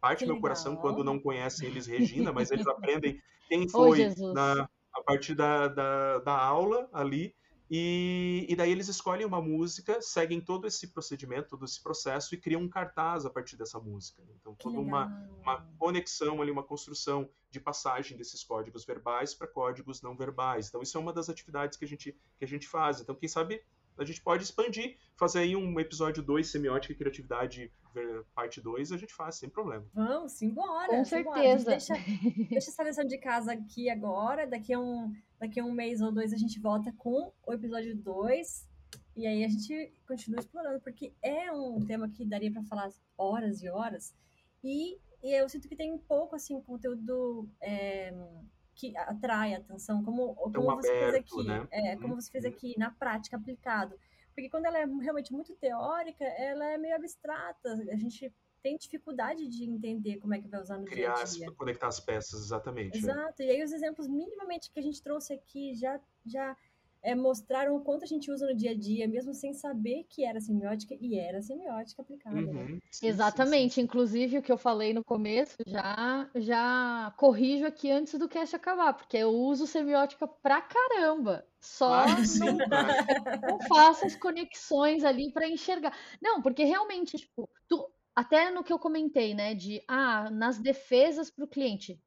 Parte do meu coração quando não conhecem eles Regina, mas eles aprendem quem foi oh, na, a partir da, da, da, aula ali. E, e, daí eles escolhem uma música, seguem todo esse procedimento, todo esse processo e criam um cartaz a partir dessa música. Então, toda uma, uma conexão ali, uma construção de passagem desses códigos verbais para códigos não verbais. Então, isso é uma das atividades que a gente, que a gente faz. Então, quem sabe a gente pode expandir, fazer aí um episódio 2, semiótica e criatividade, parte 2, a gente faz, sem problema. Vamos, embora. Com certeza. Deixa, deixa essa lição de casa aqui agora, daqui a, um, daqui a um mês ou dois a gente volta com o episódio 2, e aí a gente continua explorando, porque é um tema que daria para falar horas e horas, e, e, eu sinto que tem um pouco, assim, conteúdo... É, que atrai a atenção, como, como você aberto, fez aqui, né? é, como você fez uhum. aqui na prática aplicado. Porque quando ela é realmente muito teórica, ela é meio abstrata. A gente tem dificuldade de entender como é que vai usar no Criar, dia a dia. conectar as peças, exatamente. É. Exato. É. E aí os exemplos minimamente que a gente trouxe aqui já já é, mostraram o quanto a gente usa no dia a dia, mesmo sem saber que era semiótica, e era semiótica aplicada. Né? Uhum, né? sim, Exatamente. Sim, sim. Inclusive, o que eu falei no começo, já, já corrijo aqui antes do cast acabar, porque eu uso semiótica pra caramba. Só não, não faço as conexões ali para enxergar. Não, porque realmente, tipo, tu, até no que eu comentei, né, de ah, nas defesas para o cliente,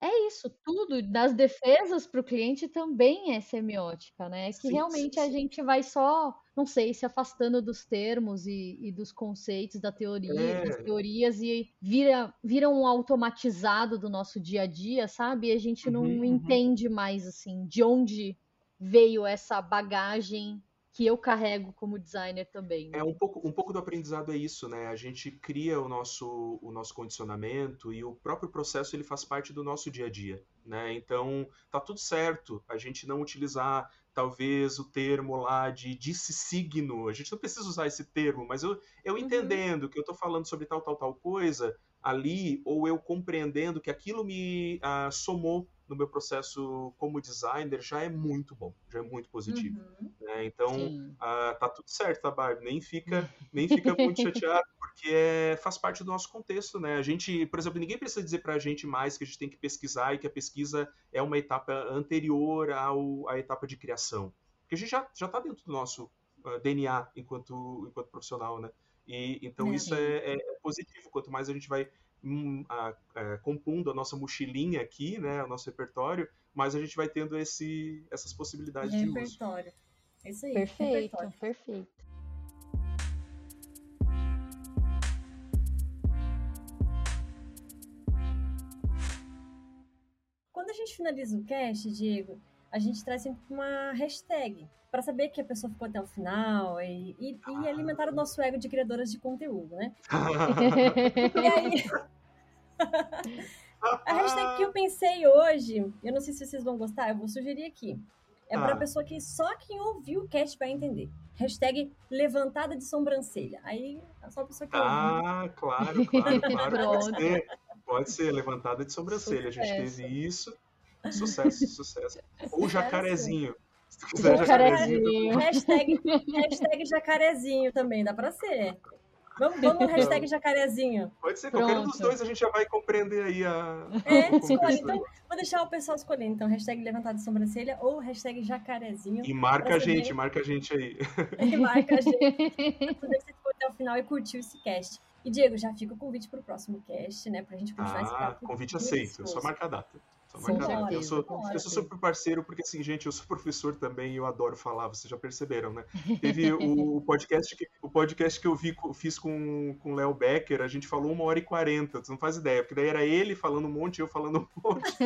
é isso, tudo das defesas para o cliente também é semiótica, né? Que sim, realmente sim, sim. a gente vai só, não sei, se afastando dos termos e, e dos conceitos da teoria, é. das teorias e vira, vira um automatizado do nosso dia a dia, sabe? E a gente não uhum, uhum. entende mais assim de onde veio essa bagagem que eu carrego como designer também. Né? É um pouco, um pouco do aprendizado é isso, né? A gente cria o nosso, o nosso condicionamento e o próprio processo ele faz parte do nosso dia a dia, né? Então tá tudo certo a gente não utilizar talvez o termo lá de disse signo, a gente não precisa usar esse termo, mas eu, eu uhum. entendendo que eu estou falando sobre tal, tal, tal coisa ali, ou eu compreendendo que aquilo me ah, somou no meu processo como designer já é muito bom, já é muito positivo. Uhum. Né? Então, uh, tá tudo certo, tá, Barbie? Nem fica, nem fica muito chateado, porque é, faz parte do nosso contexto, né? A gente, por exemplo, ninguém precisa dizer pra gente mais que a gente tem que pesquisar e que a pesquisa é uma etapa anterior ao, à etapa de criação. Porque a gente já, já tá dentro do nosso uh, ah, DNA enquanto, enquanto profissional, né? E, então, é. isso é, é positivo. Quanto mais a gente vai a, a, compondo a nossa mochilinha aqui, né, o nosso repertório, mas a gente vai tendo esse, essas possibilidades repertório. de uso. Repertório. Isso aí. Perfeito, repertório. perfeito. Quando a gente finaliza o cast, Diego, a gente traz sempre uma hashtag para saber que a pessoa ficou até o final e, e, e alimentar o nosso ego de criadoras de conteúdo, né? e aí, a hashtag que eu pensei hoje, eu não sei se vocês vão gostar, eu vou sugerir aqui. É para a ah. pessoa que só quem ouviu o cast vai entender. Hashtag levantada de sobrancelha. Aí é só a pessoa que Ah, ouviu. claro, claro, claro. pode ser. Pode ser, levantada de sobrancelha. Sucesso. A gente teve isso. Sucesso, sucesso. Ou jacarezinho. Se tu quiser jacarezinho. jacarezinho. Hashtag, hashtag jacarezinho também, dá para ser. Vamos, vamos no hashtag jacarezinho. Pode ser, qualquer um dos dois a gente já vai compreender aí a. É, escolhe. Então, vou deixar o pessoal escolher. Então, hashtag levantado de sobrancelha ou hashtag jacarezinho. E marca a gente, marca a gente aí. E marca a gente. Poder você ficou até o final e curtiu esse cast. E, Diego, já fica o convite para o próximo cast, né? Pra gente continuar ah, esse papo. Convite aceito, só marca a data. Eu sou, eu sou super parceiro, porque assim, gente, eu sou professor também e eu adoro falar, vocês já perceberam, né? Teve o podcast que, o podcast que eu vi, fiz com o Léo Becker, a gente falou uma hora e quarenta, tu não faz ideia, porque daí era ele falando um monte e eu falando um monte.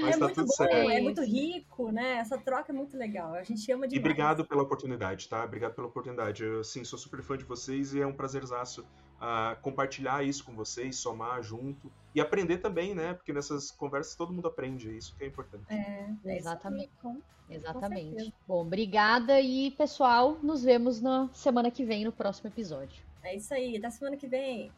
Mas é tá muito bom, certo. é muito rico, né? Essa troca é muito legal. A gente ama demais. E obrigado pela oportunidade, tá? Obrigado pela oportunidade. Eu, sim, sou super fã de vocês e é um prazerzaço uh, compartilhar isso com vocês, somar junto e aprender também, né? Porque nessas conversas todo mundo aprende, isso que é importante. É, é exatamente. Exatamente. Bom, obrigada e pessoal, nos vemos na semana que vem no próximo episódio. É isso aí, até semana que vem.